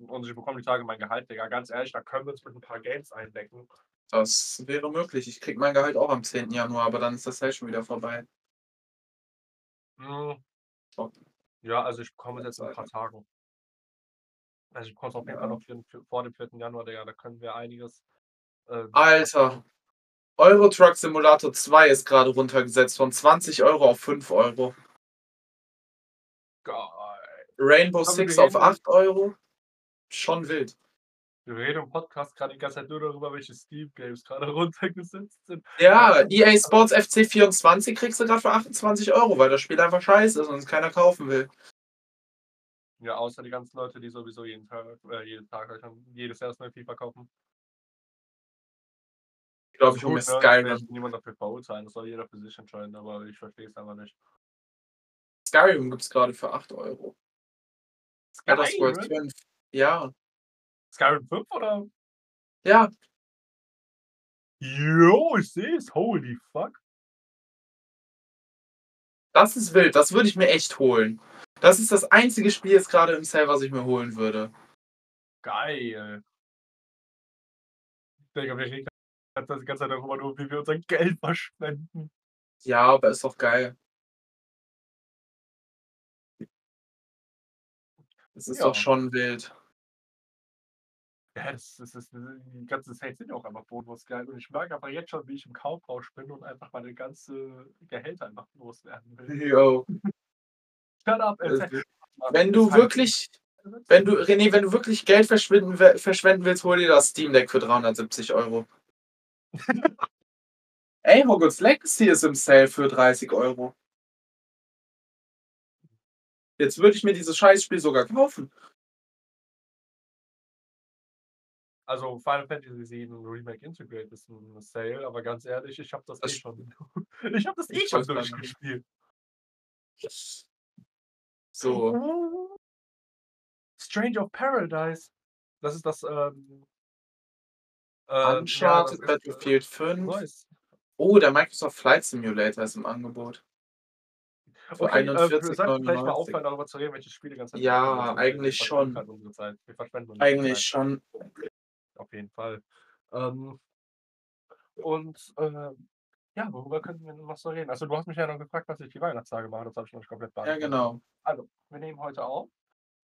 Und ich bekomme die Tage mein Gehalt, Digga. Ganz ehrlich, da können wir uns mit 'n paar Games eindecken. Das wäre möglich. Ich kriege mein Gehalt auch am 10. Januar, aber dann ist das Sale schon wieder vorbei. Hm. Ja, also, ich bekomme es jetzt in 'n paar Tagen. Also, ich bekomme es auf jeden Fall noch für für vor dem 4. Januar, Digga. Da können wir einiges, äh Alter. Euro Truck Simulator 2 ist grade runtergesetzt von 20 € auf 5 €. Geil. Rainbow Six auf reden 8 €. Schon wild. Wir reden im Podcast grad die ganze Zeit nur darüber, welche Steam Games grade runtergesetzt sind. Ja, EA Sports FC 24 kriegst du grad für 28 €, weil das Spiel einfach scheiße ist und es keiner kaufen will. Ja, außer die ganzen Leute, die sowieso jeden Tag, äh, jeden Tag, also jedes Jahr das neue FIFA kaufen. Ich glaube, ich hole mir ne? Skyrim. niemand dafür verurteilen, das soll jeder für sich entscheiden, aber ich verstehe es einfach nicht. Skyrim gibt es gerade für 8 Euro. Skyrim? 5. Ja. Skyrim 5 oder? Ja. Jo, ich sehe es. Holy fuck. Das ist wild. Das würde ich mir echt holen. Das ist das einzige Spiel jetzt gerade im Sale, was ich mir holen würde. Geil. Ich denke, wir reden die ganze Zeit darüber, nur, wie wir unser Geld verschwenden. Ja, aber ist doch geil. Das ist Ja. doch schon wild. Ja, das, das ist, die ganzen Sales sind ja auch einfach bodenlos geil. Und ich merke aber jetzt schon, wie ich im Kaufrausch bin und einfach meine ganze Gehälter einfach loswerden will. Jo. Shut up, erzähl. Wenn du halt- wirklich, wenn du, René, wenn du wirklich Geld verschwenden, we- verschwenden willst, hol dir das Steam Deck für 370 Euro. Ey, Hogwarts Legacy ist im Sale für 30 Euro. Jetzt würde ich mir dieses Scheißspiel sogar kaufen. Also Final Fantasy VII Remake Integrate ist ein Sale, aber ganz ehrlich, ich habe das, Das eh schon. Ich habe das eh schon durchgespielt. So. Stranger of Paradise. Das ist das ähm, äh, Uncharted, ja, das ist, äh, Battlefield 5. Neues. Oh, der Microsoft Flight Simulator ist im Angebot. Für Okay, äh, wir sollten vielleicht mal 41,99. aufhören, darüber zu reden, welche Spiele ganz Ja, eigentlich schon. Eigentlich schon. Auf jeden Fall. Ähm, und äh, ja, worüber könnten wir noch so reden? Also du hast mich ja noch gefragt, was ich die Weihnachtstage mache, das habe ich noch nicht komplett Ja, beantwortet. genau. Also, wir nehmen heute auf.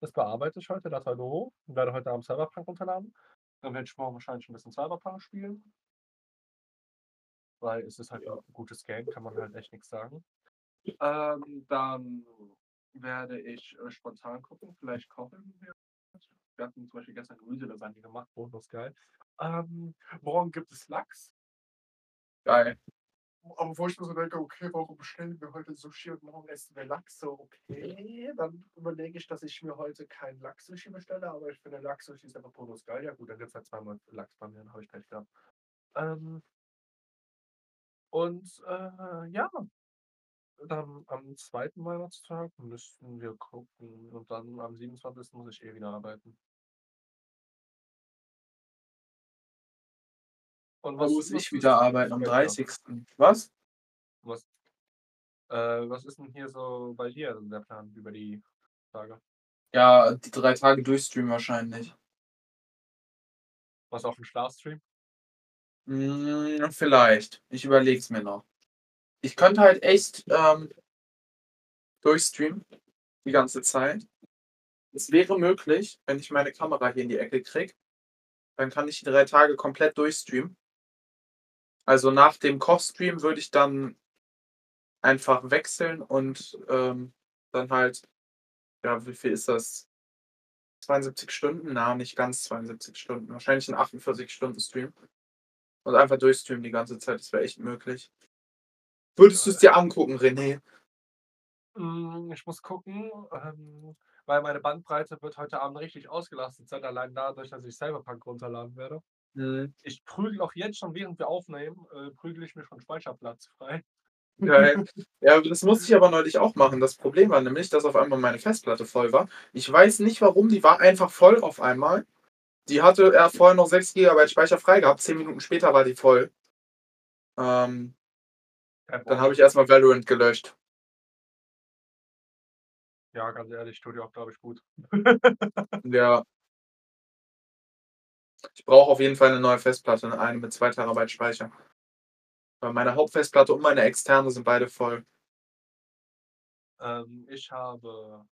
Das bearbeite ich heute, das hoch. Und werde heute Abend Cyberpunk runterladen. Dann werde ich morgen wahrscheinlich ein bisschen Cyberpunk spielen. Weil es ist halt ein gutes Game, kann man halt echt nichts sagen. Ähm, dann werde ich äh, spontan gucken, vielleicht kochen wir. Wir hatten zum Beispiel gestern Gemüselasagne gemacht, bonus geil. Ähm, morgen gibt es Lachs. Geil. Aber wo ich mir so denke, okay, warum bestellen wir heute Sushi und morgen essen wir Lachs? So, okay, dann überlege ich, dass ich mir heute kein Lachs-Sushi bestelle, aber ich finde Lachs-Sushi ist einfach bonus geil. Ja gut, dann gibt es halt zweimal Lachs bei mir, dann habe ich Pech gehabt. Ähm, und äh, ja, dann am zweiten Weihnachtstag müssten wir gucken und dann am 27. muss ich eh wieder arbeiten. Und Da muss was ich wieder bei arbeiten am dir? 30. Was? Was, äh, was ist denn hier so bei dir der Plan über die Tage? Ja, die drei Tage durchstreamen wahrscheinlich. Was auf dem Schlafstream? Hm, vielleicht. Ich überlege es mir noch. Ich könnte halt echt ähm, durchstreamen die ganze Zeit. Es wäre möglich, wenn ich meine Kamera hier in die Ecke kriege, dann kann ich die drei Tage komplett durchstreamen. Also nach dem Kochstream würde ich dann einfach wechseln und ähm, dann halt, ja, wie viel ist das? 72 Stunden? Na, nicht ganz 72 Stunden. Wahrscheinlich ein 48 Stunden Stream. Und einfach durchstreamen die ganze Zeit, das wäre echt möglich. Würdest du es dir angucken, René? Mm, Ich muss gucken, ähm, weil meine Bandbreite wird heute Abend richtig ausgelastet sein, allein dadurch, dass ich Cyberpunk runterladen werde. Ich prügel auch jetzt schon, während wir aufnehmen, äh, prügel ich mir schon Speicherplatz frei. Geil. Ja, das musste ich aber neulich auch machen. Das Problem war nämlich, dass auf einmal meine Festplatte voll war. Ich weiß nicht warum, die war einfach voll auf einmal. Die hatte er vorher noch 6 GB Speicher frei gehabt. 10 Minuten später war die voll. Ähm, dann habe ich erstmal Valorant gelöscht. Ja, ganz ehrlich, tut dir auch, glaube ich, gut. Ja. Ich brauche auf jeden Fall eine neue Festplatte, eine mit 2 Terabyte Speicher. Weil meine Hauptfestplatte und meine externe sind beide voll. Ähm, ich habe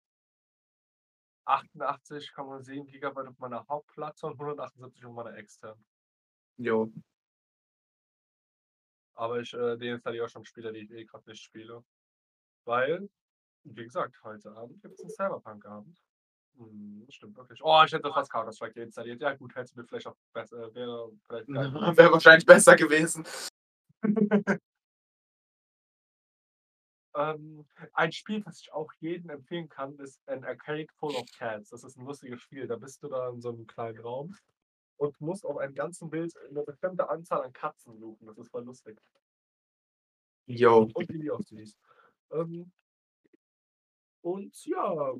88,7 GB auf meiner Hauptplatte und 178 auf meiner externen. Jo. Aber ich äh, deinstalliere auch schon Spiele, die ich eh gerade nicht spiele. Weil, wie gesagt, heute Abend gibt es einen Cyberpunk-Abend. Hm, das stimmt wirklich. Oh, ich hätte fast Counter-Strike deinstalliert. Ja, gut, hätte mir vielleicht auch besser, wäre vielleicht. Wäre wahrscheinlich besser gewesen. ähm, ein Spiel, was ich auch jedem empfehlen kann, ist An Arcade Full of Cats. Das ist ein lustiges Spiel. Da bist du da in so einem kleinen Raum und musst auf einem ganzen Bild eine bestimmte Anzahl an Katzen suchen. Das ist voll lustig. Yo. Und die auch süß. Ähm, und ja,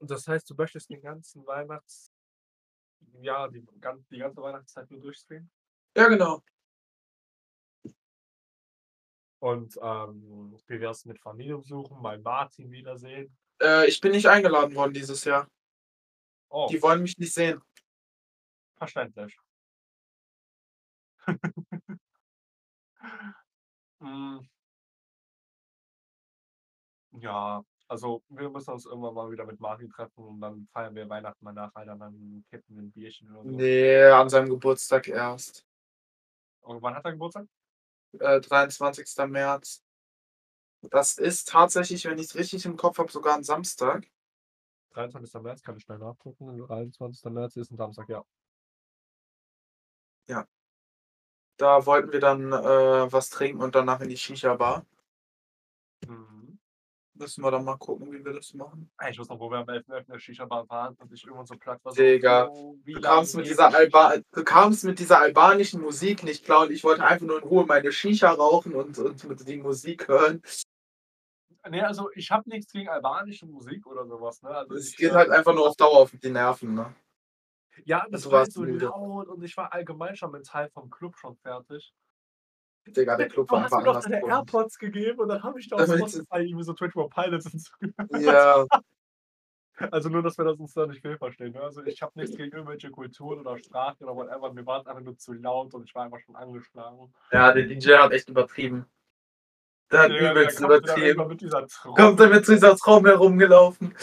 das heißt, du möchtest den ganzen Weihnachts... Ja, die, die ganze Weihnachtszeit nur durchstreamen? Ja, genau. Und ähm, wie wär's mit Familienbesuchen, mal Martin wiedersehen? Äh, ich bin nicht eingeladen worden dieses Jahr. Oh, Die wollen mich nicht sehen. verständlich. Hm. Ja, also wir müssen uns irgendwann mal wieder mit Martin treffen und dann feiern wir Weihnachten mal nacheinander, dann kippen wir ein Bierchen oder so. Nee, an seinem Geburtstag erst. Und wann hat er Geburtstag? Äh, 23. März. Das ist tatsächlich, wenn ich es richtig im Kopf habe, sogar ein Samstag. 23. März, kann ich schnell nachgucken. 23. März ist ein Samstag, ja. Da wollten wir dann äh, was trinken und danach in die Shisha-Bar. Mhm. Müssen wir dann mal gucken, wie wir das machen. Ich weiß noch, wo wir am 11.11. in der Shisha-Bar waren und ich irgendwann so platt war. Digga, So, Du kamst, mit dieser die Alba du kamst mit dieser albanischen Musik nicht klar und ich wollte einfach nur in Ruhe meine Shisha rauchen und, und mit die Musik hören. Nee, also ich habe nichts gegen albanische Musik oder sowas, ne? Also Es geht äh, halt einfach nur auf Dauer auf die Nerven, ne? Ja, das du war halt so laut und ich war allgemein schon mental vom Club schon fertig. Digga, der Club Du war hast mir einfach doch deine anders. AirPods gegeben und dann habe ich da auf Spotify irgendwie so 21 Pilots und so gehört. Ja, Also nur, dass wir das uns da nicht fehlverstehen. Ne? Also ich habe nichts gegen irgendwelche Kulturen oder Sprachen oder whatever. Mir war es einfach nur zu laut und ich war einfach schon angeschlagen. ja, der DJ hat echt übertrieben. Der hat Digga, übelst übertrieben. Kommt er mit dieser Traum herumgelaufen.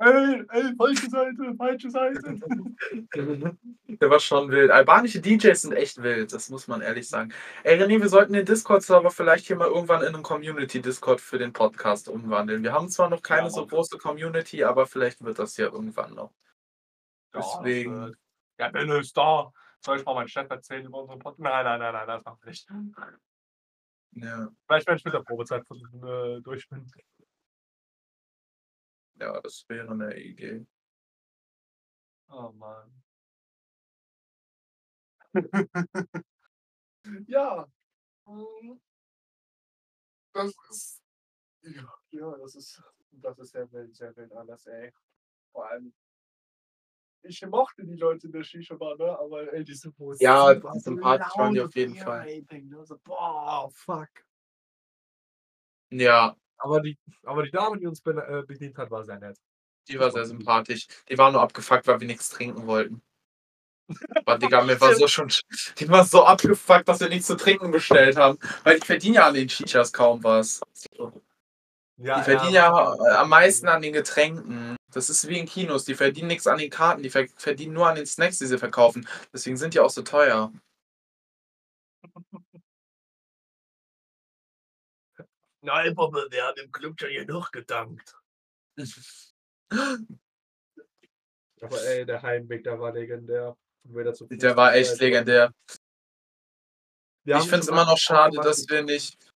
Ey, ey, falsche Seite, falsche Seite. Der war schon wild. Albanische DJs sind echt wild, das muss man ehrlich sagen. Ey René, wir sollten den Discord-Server vielleicht hier mal irgendwann in einen Community-Discord für den Podcast umwandeln. Wir haben zwar noch keine Ja, so große Community, aber vielleicht wird das ja irgendwann noch. Ja, Deswegen- Ja, Ben ist da. Soll ich mal meinen Chef erzählen über unseren Podcast? Nein, nein, nein, nein, das machen wir nicht. Ja, Vielleicht, wenn ich mit der Probezeit äh, durch bin. Ja das wäre eine Idee. Oh Mann. ja. mm, Das ist. Ja, ja, das ist. Das ist sehr wild, sehr wild alles, ey. Vor allem. Ich mochte die Leute in der Shisha-Bar, ne? Aber ey, diese Musik. Ja, war so sympathisch waren die auf jeden Fall. Ne? So, boah, fuck. Ja, Aber die, aber die Dame, die uns bene- äh, bedient hat, war sehr nett. die war sehr sympathisch. Die war nur abgefuckt, weil wir nichts trinken wollten. Aber Digga, mir war so schon. Die war so abgefuckt, dass wir nichts zu trinken bestellt haben. Weil die verdienen ja an den Shishas kaum was. Ja, Die verdienen ja äh, am meisten an den Getränken. Das ist wie in Kinos. Die verdienen nichts an den Karten, die ver verdienen nur an den Snacks, die sie verkaufen. Deswegen sind die auch so teuer. Nein, Papa, wir haben im Club schon genug gedankt. Aber ey, der Heimweg, der war legendär. Der war echt legendär. Wir Ich finde es immer noch schade, gemacht, dass wir nicht.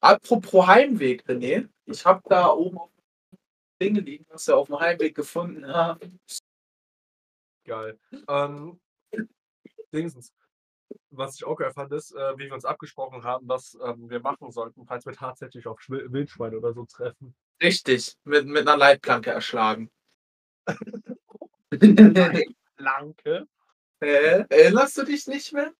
Apropos Heimweg, René. Ich habe da oben auf dem Ding liegen, was wir auf dem Heimweg gefunden haben. Geil. Ähm, Dingsens. Was ich auch geil fand, ist, äh, wie wir uns abgesprochen haben, was ähm, wir machen sollten, falls wir tatsächlich auf Schwi- Wildschweine oder so treffen. Richtig, mit, mit einer Leitplanke erschlagen. Lanke. Hä? Erinnerst du dich nicht mehr?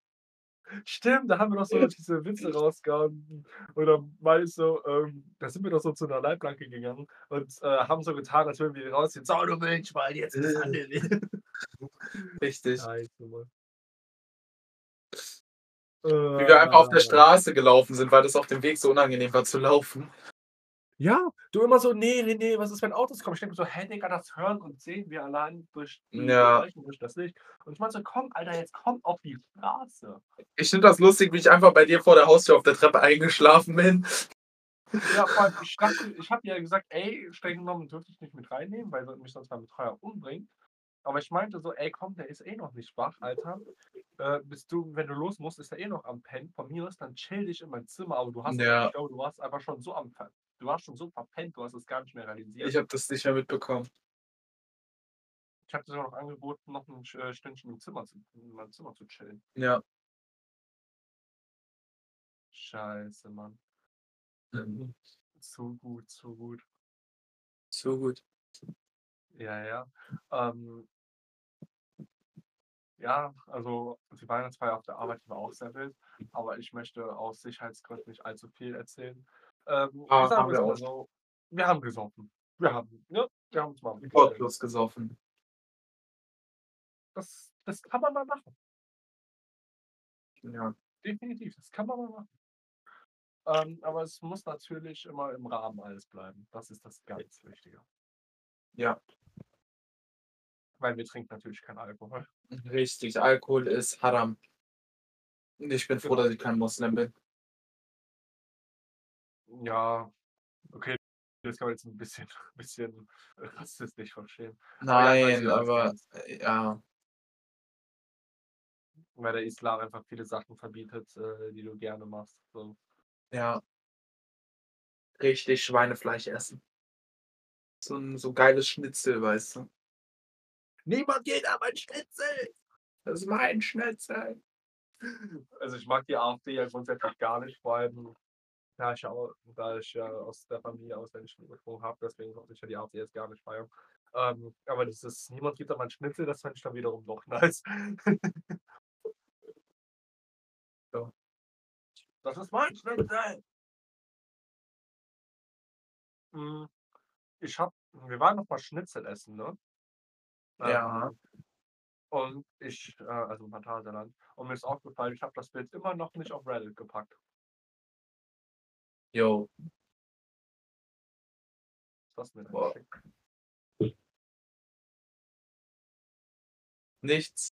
Stimmt, da haben wir doch so diese Witze rausgehauen. Oder mal so, ähm, da sind wir doch so zu einer Leitplanke gegangen und äh, haben so getan, als würden wir rausziehen. So, du Wildschwein, jetzt ist es an den. Richtig. Mann. Wie wir einfach auf der Äh, Straße gelaufen sind, weil das auf dem Weg so unangenehm war zu laufen. Ja, du immer so, nee, nee, nee, was ist, wenn Autos kommen? Ich denke so, hä, Digga, das hören und sehen wir allein durch Ja. Durch das Licht. Und ich meinte so, komm, Alter, jetzt komm auf die Straße. Ich finde das lustig, wie ich einfach bei dir vor der Haustür auf der Treppe eingeschlafen bin. Ja, vor allem, ich dachte, ich habe ja gesagt, ey, streng genommen dürfte ich nicht mit reinnehmen, weil mich sonst mein Betreuer umbringt. Aber ich meinte so, ey, komm, der ist eh noch nicht wach, Alter. äh, bist du wenn du los musst, ist er eh noch am Pennen. Von mir aus, dann chill dich in mein Zimmer, aber du hast Ja. ich glaube, du warst einfach schon so am du warst schon so verpennt, du hast es gar nicht mehr realisiert. Ich habe das nicht mehr mitbekommen. Ich habe dir sogar noch angeboten, noch 'n Sch äh, Stündchen im Zimmer zu in meinem Zimmer zu chillen. Ja. Scheiße, Mann. Mhm. Zu gut, zu gut. Zu gut. Ja, ja. Ähm ja, also die Weihnachtsfeier auf der Arbeit war auch sehr wild, aber ich möchte aus Sicherheitsgründen nicht allzu viel erzählen. Ähm, Ah, haben wir auch. so, wir haben gesoffen. Wir haben ne, wir haben schön Wortlos gesoffen. Das das kann man mal machen. Ja. Definitiv, das kann man mal machen. Ähm, aber es muss natürlich immer im Rahmen alles bleiben. Das ist das ganz Wichtige. Ja. Weil wir trinken natürlich keinen Alkohol. Richtig, Alkohol ist Haram. Ich bin froh, Genau. dass ich kein Moslem bin. Ja, okay, das kann man jetzt 'n bisschen bisschen rassistisch verstehen. Aber ja, Nein, das aber äh, ja. Weil der Islam einfach viele Sachen verbietet, äh, die du gerne machst, so. Ja. Richtig Schweinefleisch essen. So 'n so geiles Schnitzel, weißt du? Niemand geht an mein Schnitzel! Das ist mein Schnitzel. Also, ich mag die AfD ja grundsätzlich gar nicht, vor allem, da ich ja au da ich ja aus der Familie ausländischen Ursprung habe, deswegen konnte ich ja die AfD jetzt gar nicht feiern. Ähm, aber dieses „Niemand geht an mein Schnitzel“, das fand ich dann wiederum doch nice. Ja. Das ist mein Schnitzel! Hm, ich habe wir waren noch mal Schnitzel essen, ne? Ja. Ähm, und ich äh, also Phantasialand. Und mir ist aufgefallen, ich habe das Bild immer noch nicht auf Reddit gepackt. Jo. Was mir denn Boah. Nichts.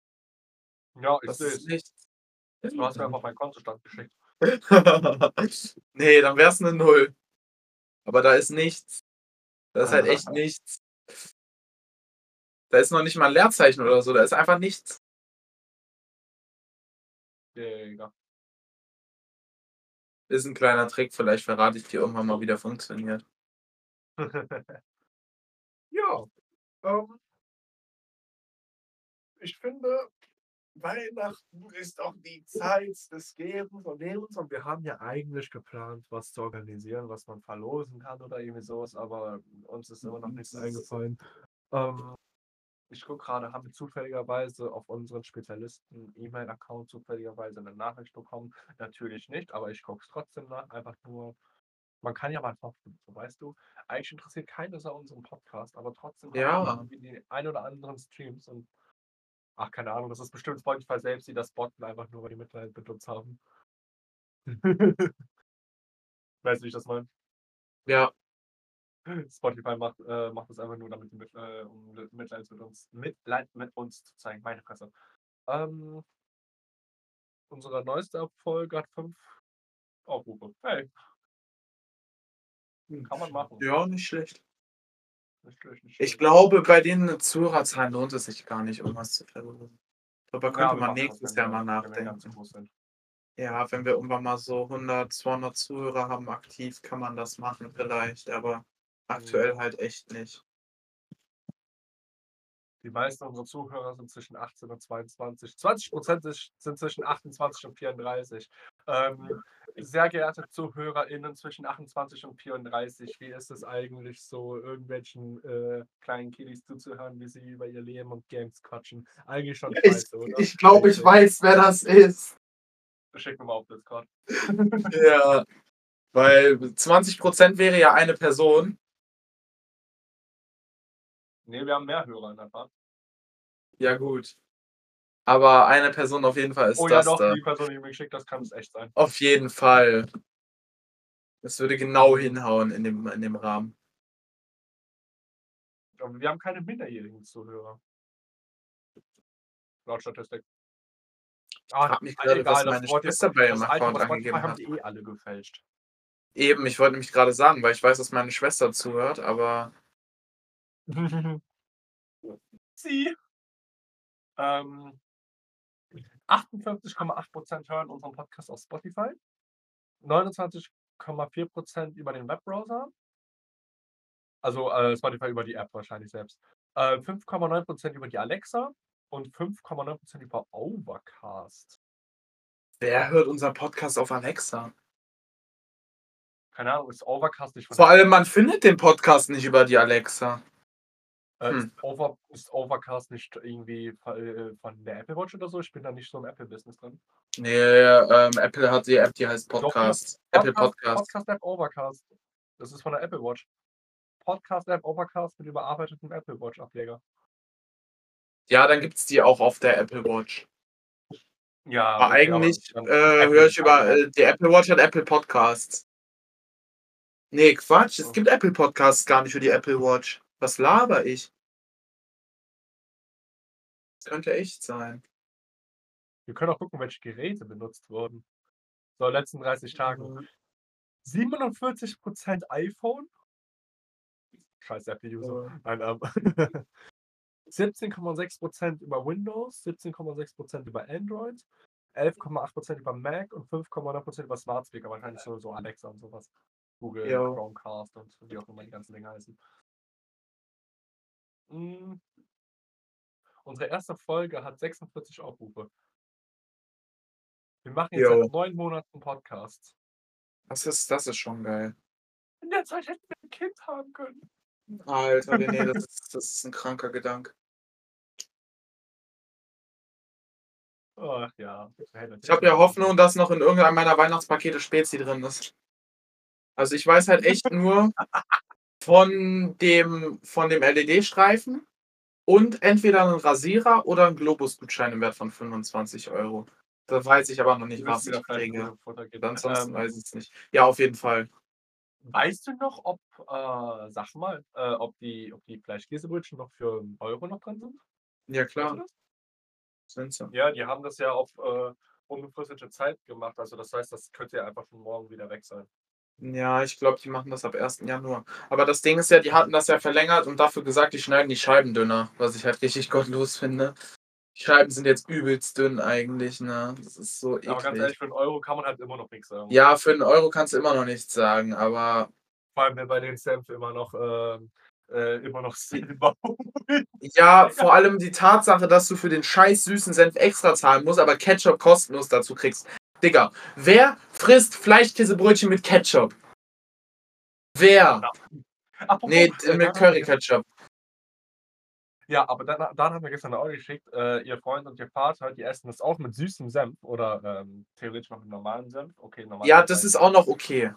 Ja, ich sehe es. nichts. Du hast mir einfach meinen Kontostand geschickt. Ne, dann wär's 'ne Null. Aber da ist nichts. Da ist halt echt nichts. Da ist noch nicht mal 'n Leerzeichen oder so, da ist einfach nichts. Digga. Ist 'n kleiner Trick, vielleicht verrate ich dir irgendwann mal, wie der funktioniert. Ja, ähm ich finde, Weihnachten ist auch die Zeit des Gebens und Nehmens und wir haben ja eigentlich geplant, was zu organisieren, was man verlosen kann oder irgendwie so was, aber uns ist immer noch nichts eingefallen. Ähm, ich gucke grade, haben wir zufälligerweise auf unseren Spezialisten-E-Mail-Account zufälligerweise 'ne Nachricht bekommen? Natürlich nicht, aber ich gucke es trotzdem nach, einfach nur man kann ja mal hoffen, so weißt du? Eigentlich interessiert keiner Sau unseren Podcast, aber trotzdem haben wir Ja. die ein oder anderen Streams und ach, keine Ahnung, das ist bestimmt Spotify selbst, die das botten, einfach nur, weil die Mitleid mit uns haben. Weißt du, wie ich das meine? Ja. Spotify macht äh, macht das einfach nur, damit die mit äh, um Mitleid mit uns Mitleid mit uns zu zeigen. Meine Fresse. Ähm unsere neueste Folge hat 5 Aufrufe. Hey. Kann man machen. Ja, nicht schlecht. Nicht schlecht, nicht Ich schlecht. glaube, bei den Zuhörerzahlen lohnt es sich gar nicht, irgendwas zu verlosen. Darüber Ja, könnte wir man nächstes Jahr mal nachdenken. Ja, wenn wir irgendwann mal so 100, 200 Zuhörer haben aktiv, kann man das machen vielleicht, aber aktuell Mhm. halt echt nicht. Die meisten unserer Zuhörer sind zwischen 18 und 22. 20 ist sind zwischen 28 und 34. Ähm, sehr geehrte ZuhörerInnen zwischen 28 und 34, wie ist es eigentlich so, irgendwelchen, äh, kleinen Kiddies zuzuhören, wie sie über ihr Leben und Games quatschen? Eigentlich schon Ich scheiße, oder? ich glaube, ich weiß, wer das ist. Schick mir mal auf Discord. Ja, weil 20% wäre ja eine Person. Ne, wir haben mehr Hörer in der Tat. Ja gut. Aber eine Person auf jeden Fall ist Oh ja, das doch, da. die Person, die mir geschickt das kann es echt sein. Auf jeden Fall. Das würde genau hinhauen in dem in dem Rahmen. Aber wir haben keine minderjährigen Zuhörer. Laut Statistik. Ah, Frage mich gerade, was egal, das meine Schwester bei ihrem das Account angegeben haben hat. die eh alle gefälscht. Eben, ich wollte nämlich gerade sagen, weil ich weiß, dass meine Schwester zuhört, aber Sie. Ähm, 58,8% hören unseren Podcast auf Spotify. 29,4% über den Webbrowser. Also, äh, Spotify über die App wahrscheinlich selbst. Äh, 5,9% über die Alexa und 5,9% über Overcast. Wer hört unseren Podcast auf Alexa? Keine Ahnung, ist Overcast nicht Vor allem, man findet den Podcast nicht über die Alexa. Äh, Hm. ist, Over, ist Overcast nicht irgendwie von, äh, von der Apple Watch oder so? Ich bin da nicht so im Apple-Business drin. Nee, ähm, Apple hat die App, die heißt Doch, Podcast. Apple Podcast. Podcast-App Overcast. Das ist von der Apple Watch. Podcast-App Overcast mit überarbeitetem Apple Watch-Ableger. Ja, dann gibt's die auch auf der Apple Watch. Ja, Aber okay, eigentlich äh, Apple höre ich über äh, die Apple Watch hat Apple Podcasts. Nee, Quatsch, es Oh. gibt Apple Podcasts gar nicht für die Apple Watch. Was laber ich? Das könnte echt sein. Wir können auch gucken, welche Geräte benutzt wurden. So, letzten 30 Tagen. Mhm. 47% iPhone. Scheiß Apple-User. Ja. Nein, ähm. 17,6% über Windows, 17,6% über Android, 11,8% über Mac und 5,9% über Smart Speaker. Wahrscheinlich so, so Alexa und sowas. Google, Ja. Chromecast und wie auch immer die ganzen Dinge heißen. Mm. Unsere erste Folge hat 46 Aufrufe. Wir machen jetzt Jo. seit neun Monaten Podcasts. Das ist, das ist schon geil. In der Zeit hätten wir ein Kind haben können. Alter, René, das ist, das ist ein kranker Gedanke. Ach ja. Ich habe ja Hoffnung, dass noch in irgendeinem meiner Weihnachtspakete Spezi drin ist. Also ich weiß halt echt nur von dem, von dem LED-Streifen und entweder einen Rasierer oder einen Globus-Gutschein im Wert von 25 Euro. Da weiß ich aber noch nicht, was ich kriege. Ansonsten Ähm, weiß ich es nicht. Ja, auf jeden Fall. weißt du noch, ob, äh, sag mal, äh, ob die, ob die Fleischkäsebrötchen noch für einen Euro noch drin sind? Ja, Weißt du klar. Sind sie. Ja, die haben das ja auf äh, unbefristete Zeit gemacht. Also das heißt, das könnte ja einfach schon morgen wieder weg sein. Ja, ich glaube, die machen das ab 1. Januar. Aber das Ding ist ja, die hatten das ja verlängert und dafür gesagt, die schneiden die Scheiben dünner, was ich halt richtig gottlos finde. Die Scheiben sind jetzt übelst dünn eigentlich, ne? Das ist so Aber ganz ehrlich, eklig. für einen Euro kann man halt immer noch nichts sagen. Ja, für einen Euro kannst du immer noch nichts sagen, aber Vor allem, wenn bei den Senf immer noch, ähm, äh, immer noch Silber. ja, vor allem die Tatsache, dass du für den scheiß süßen Senf extra zahlen musst, aber Ketchup kostenlos dazu kriegst. Digga, wer frisst Fleischkäsebrötchen mit Ketchup? Wer? Apropos, Nee, mit dann haben Curry wir- Ketchup. Ja, aber dann, dann haben wir gestern auch geschickt, äh, ihr Freund und ihr Vater, die essen das auch mit süßem Senf oder ähm, theoretisch noch mit normalem Senf. Okay, normal. Ja, das ist auch noch okay.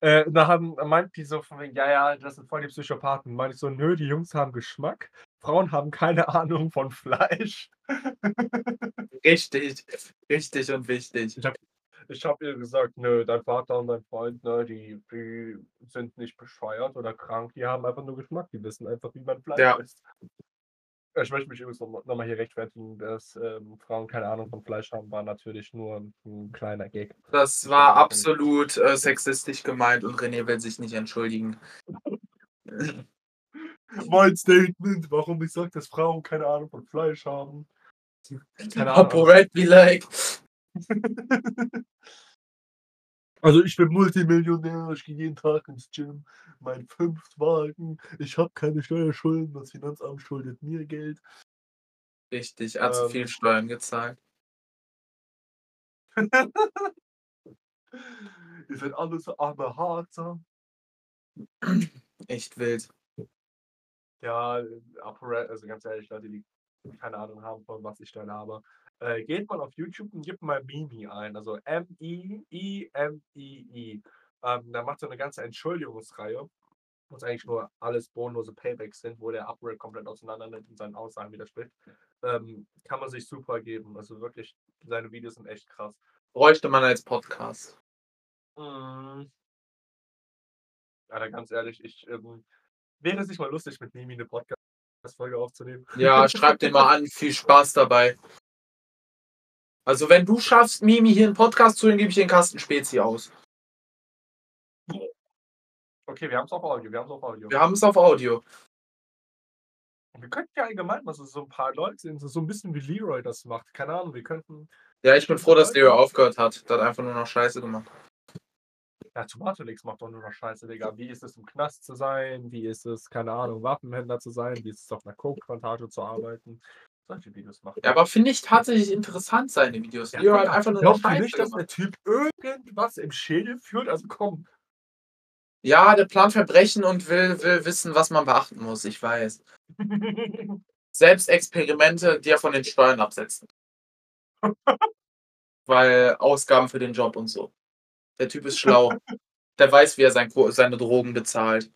Äh, da haben, meint die so von wegen, ja, ja, das sind voll die Psychopathen. Meine ich so, nö, die Jungs haben Geschmack. Frauen haben keine Ahnung von Fleisch. Richtig, richtig und wichtig. Ich habe ihr gesagt, nö, dein Vater und dein Freund, ne, die, die sind nicht bescheuert oder krank, die haben einfach nur Geschmack, die wissen einfach, wie man Fleisch Ja. isst. Ich möchte mich übrigens nochmal noch hier rechtfertigen, dass ähm, Frauen keine Ahnung von Fleisch haben, war natürlich nur ein, ein kleiner Gag. Das war absolut äh, sexistisch gemeint und René will sich nicht entschuldigen. Mein Statement, warum ich sage, dass Frauen keine Ahnung von Fleisch haben. Keine Apo Red be like. Also ich bin Multimillionär, ich gehe jeden Tag ins Gym, mein Fünftwagen, ich habe keine Steuerschulden, das Finanzamt schuldet mir Geld. Richtig, er hat zu Ähm. viel Steuern gezahlt. Ihr seid alle so arme Harzer. Echt wild. Ja, ApoRed, also ganz ehrlich, Leute, die keine Ahnung haben, von was ich da laber. Äh, geht mal auf YouTube und gebt mal Mimi ein, also M-I-I-M-I-I. Ähm, da macht so eine ganze Entschuldigungsreihe, was eigentlich nur alles bodenlose Paybacks sind, wo der ApoRed komplett auseinander nimmt und seinen Aussagen widerspricht. Ähm, kann man sich super geben. Also wirklich, seine Videos sind echt krass. Bräuchte man als Podcast. Mhm. Alter, ganz ehrlich, ich ähm, wäre es nicht mal lustig, mit Mimi eine Podcast-Folge aufzunehmen. Ja, schreib den mal an. Viel Spaß dabei. Also, wenn du schaffst, Mimi hier einen Podcast zu hören, gebe ich den Kasten Spezi aus. Okay, wir haben es auf Audio, wir haben es auf Audio. Wir haben es auf Audio. Wir könnten ja allgemein mal so so 'n paar Leute sehen, so so 'n bisschen wie Leroy das macht. Keine Ahnung, wir könnten Ja, ich bin froh, dass Leroy aufgehört hat. Der hat einfach nur noch Scheiße gemacht. Ja, Tomatolix macht doch nur noch Scheiße, Digga. Wie ist es, im Knast zu sein? Wie ist es, keine Ahnung, Waffenhändler zu sein? Wie ist es, auf 'ner Coke-Plantage zu arbeiten? Solche Videos macht Ja, er. aber finde ich tatsächlich interessant, seine Videos. Ja, Digga, einfach nur glaubst du nicht, dass der Typ irgendwas im Schädel führt? Also komm. Ja, der plant Verbrechen und will will wissen, was man beachten muss, ich weiß. Selbst Experimente, die er von den Steuern absetzt. Weil Ausgaben für den Job und so. Der Typ ist schlau. Der weiß, wie er sein seine Drogen bezahlt.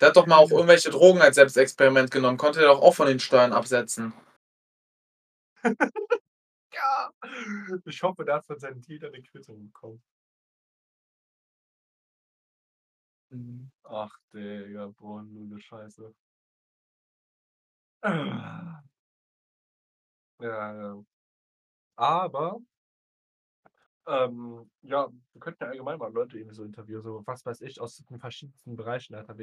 Der hat doch mal auch irgendwelche Drogen als Selbstexperiment genommen, konnte er doch auch von den Steuern absetzen. Ja. Ich hoffe, der hat von seinen Dealern 'ne Quittung bekommen. Mhm. Ach, Digga, boah, nur 'ne Scheiße. Ja, ja. Aber ähm, ja, wir könnten ja allgemein mal Leute irgendwie so interviewen, so was weiß ich, aus den verschiedensten Bereichen, Alter.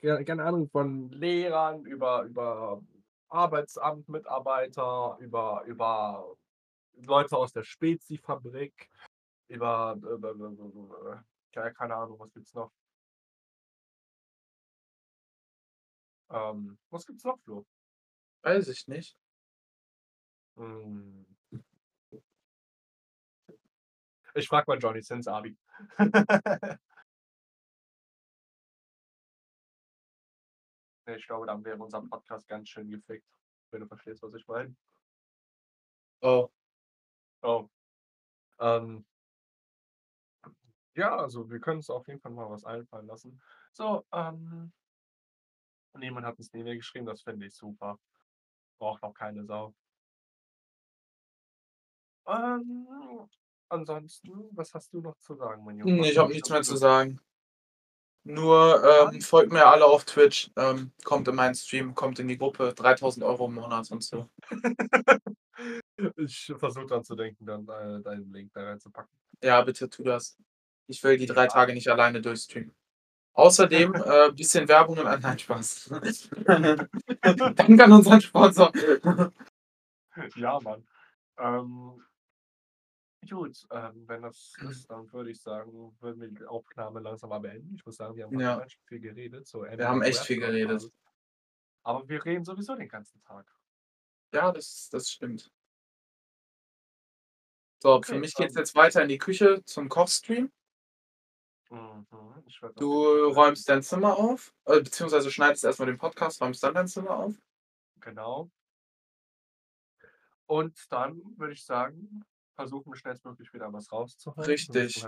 Ja, keine Ahnung, von Lehrern über über Arbeitsamt-Mitarbeiter, über über Leute aus der Spezifabrik, über ja, keine Ahnung, was gibt's noch? Ähm, was gibt's noch, Flo? Weiß ich nicht. Hm. Ich frage mal Johnny Sins Abi. Ich glaube, dann wäre unser Podcast ganz schön gefickt, wenn du verstehst, was ich meine. Oh. Oh. Ähm ja, also wir können uns auf jeden Fall mal was einfallen lassen. So, ähm niemand hat 'n Sneemail geschrieben, das finde ich super. Braucht auch keine Sau. Ähm, ansonsten, was hast du noch zu sagen, mein Junge? Ich habe nichts mehr zu sagen. Nur, ähm, folgt mir alle auf Twitch, ähm, kommt in meinen Stream, kommt in die Gruppe, 3.000 € im Monat und so. Ich versuche dran zu denken, dann, äh, deinen Link da reinzupacken. Ja, bitte tu das. Ich will die 3 Ja. Tage nicht alleine durchstreamen. Außerdem, äh, bisschen Werbung und nein, Spaß. Danke an unseren Sponsor. Ja, Mann. Ähm gut, ähm, wenn das Mhm. ist, dann würde ich sagen, würden wir die Aufnahme langsam mal beenden. Ich muss sagen, wir haben Ja. ganz viel geredet, so Wir haben echt viel geredet. Aber wir reden sowieso den ganzen Tag. Ja, das das stimmt. So, für Okay, mich geht's ähm jetzt weiter in die Küche zum Kochstream. Mhm, Du räumst dein Zimmer auf, äh, beziehungsweise schneidest erst mal den Podcast, räumst dann dein Zimmer auf. Genau. Und dann würde ich sagen, versuchen wir schnellstmöglich wieder was müssen Richtig.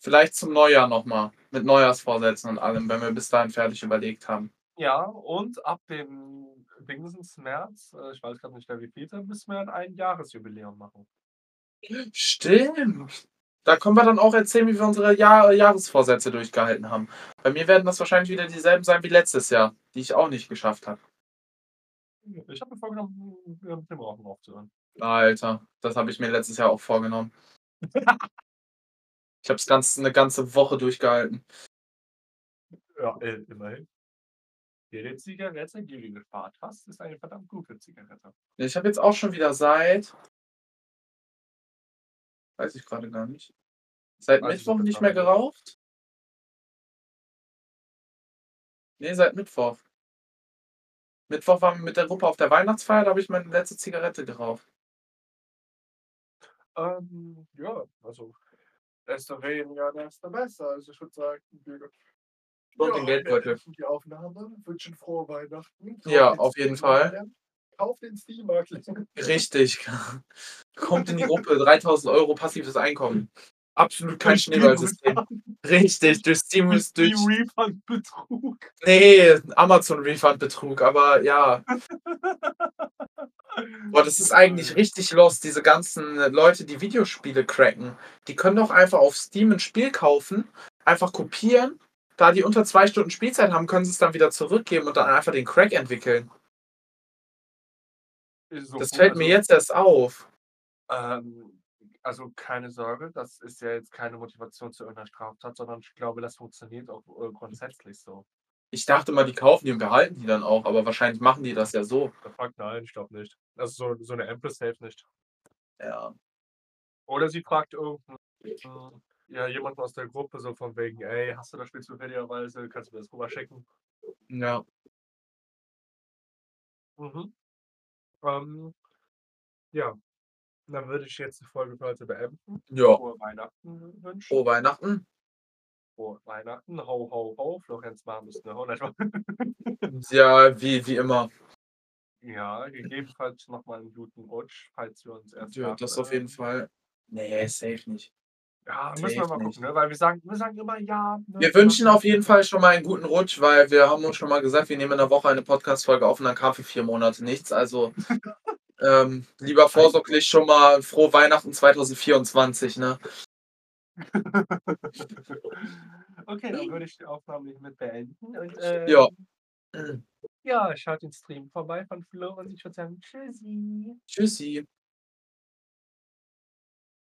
Vielleicht zum Neujahr noch mal mit Neujahrsvorsätzen und allem, wenn wir bis dahin fertig überlegt haben. Ja, und ab dem Dingsens März, äh, ich weiß grad nicht mehr wievielten, müssen wir ein Einjahresjubiläum machen. Stimmt. Da können wir dann auch erzählen, wie wir unsere Jahr Jahresvorsätze durchgehalten haben. Bei mir werden das wahrscheinlich wieder dieselben sein wie letztes Jahr, die ich auch nicht geschafft habe. Ich habe mir vorgenommen, mit dem Rauchen aufzuhören. Alter, das habe ich mir letztes Jahr auch vorgenommen. Ich habe es ganz 'ne ganze Woche durchgehalten. Ja, äh, immerhin. Jede Zigarette, die du gespart hast, ist eine verdammt gute Zigarette. Ich habe jetzt auch schon wieder seit weiß ich grade gar nicht. Seit ich Mittwoch nicht mehr geraucht. Ne, seit Mittwoch. Mittwoch waren wir mit der Gruppe auf der Weihnachtsfeier, da habe ich meine letzte Zigarette geraucht. Ähm, ja, also desto weniger, desto besser. Also ich würde sagen, wir Und den ja, Geldbeutel. beenden die Aufnahme, wünschen frohe Weihnachten. Kauft Ja, den auf jeden. Fall. Kauft den Steamer-Klient. Richtig. Kommt in die Gruppe, 3.000 € passives Einkommen. Absolut kein Schneeballsystem. Richtig, durch Steam Durch durch Steam-Refund-Betrug. Ne, Amazon-Refund-Betrug, aber ja. Boah, das ist eigentlich richtig lost, diese ganzen Leute, die Videospiele cracken. Die können doch einfach auf Steam 'n Spiel kaufen, einfach kopieren. Da die unter 2 Stunden Spielzeit haben, können sie's dann wieder zurückgeben und dann einfach den Crack entwickeln. So Das fällt mir also jetzt erst auf. Ähm, also keine Sorge, das ist ja jetzt keine Motivation zu irgendeiner Straftat, sondern ich glaube, das funktioniert auch, äh, grundsätzlich so. Ich dachte mal, die kaufen die und behalten die dann auch, aber wahrscheinlich machen die das ja so. Fuck, nein, ich glaube nicht. Also, so so 'ne Empress safe nicht. Ja. Oder sie fragt irgend 'n hm, ja, jemanden aus der Gruppe so von wegen: „Ey, hast du das Spiel zufälligerweise? Kannst du mir das rüber schicken?“ Ja. Mhm. Ähm, ja, dann würde ich jetzt die Folge für heute beenden. Ja. Frohe Weihnachten wünschen. Frohe Weihnachten. Frohe Weihnachten. Ho, ho, ho. Florenz ist 'ne. Ja, wie wie immer. Ja, gegebenenfalls noch mal 'n guten Rutsch, falls wir uns erst Ja, das auf jeden Fall. Ne, safe nicht. Ja, müssen wir mal gucken, ne? Weil wir sagen wir sagen immer: „Ja, ne, Wir wünschen auf jeden Fall schon mal einen guten Rutsch, weil wir haben uns schon mal gesagt, wir nehmen in der Woche eine Podcast-Folge auf und dann kam für 4 Monate nichts. Also, ähm, lieber vorsorglich schon mal frohe Weihnachten 2024, ne? Okay, dann würde ich die Aufnahme hiermit beenden und, ähm Ja. ja, schaut den Stream vorbei von Flo und ich würde sagen: „Tschüssi.“ Tschüssi.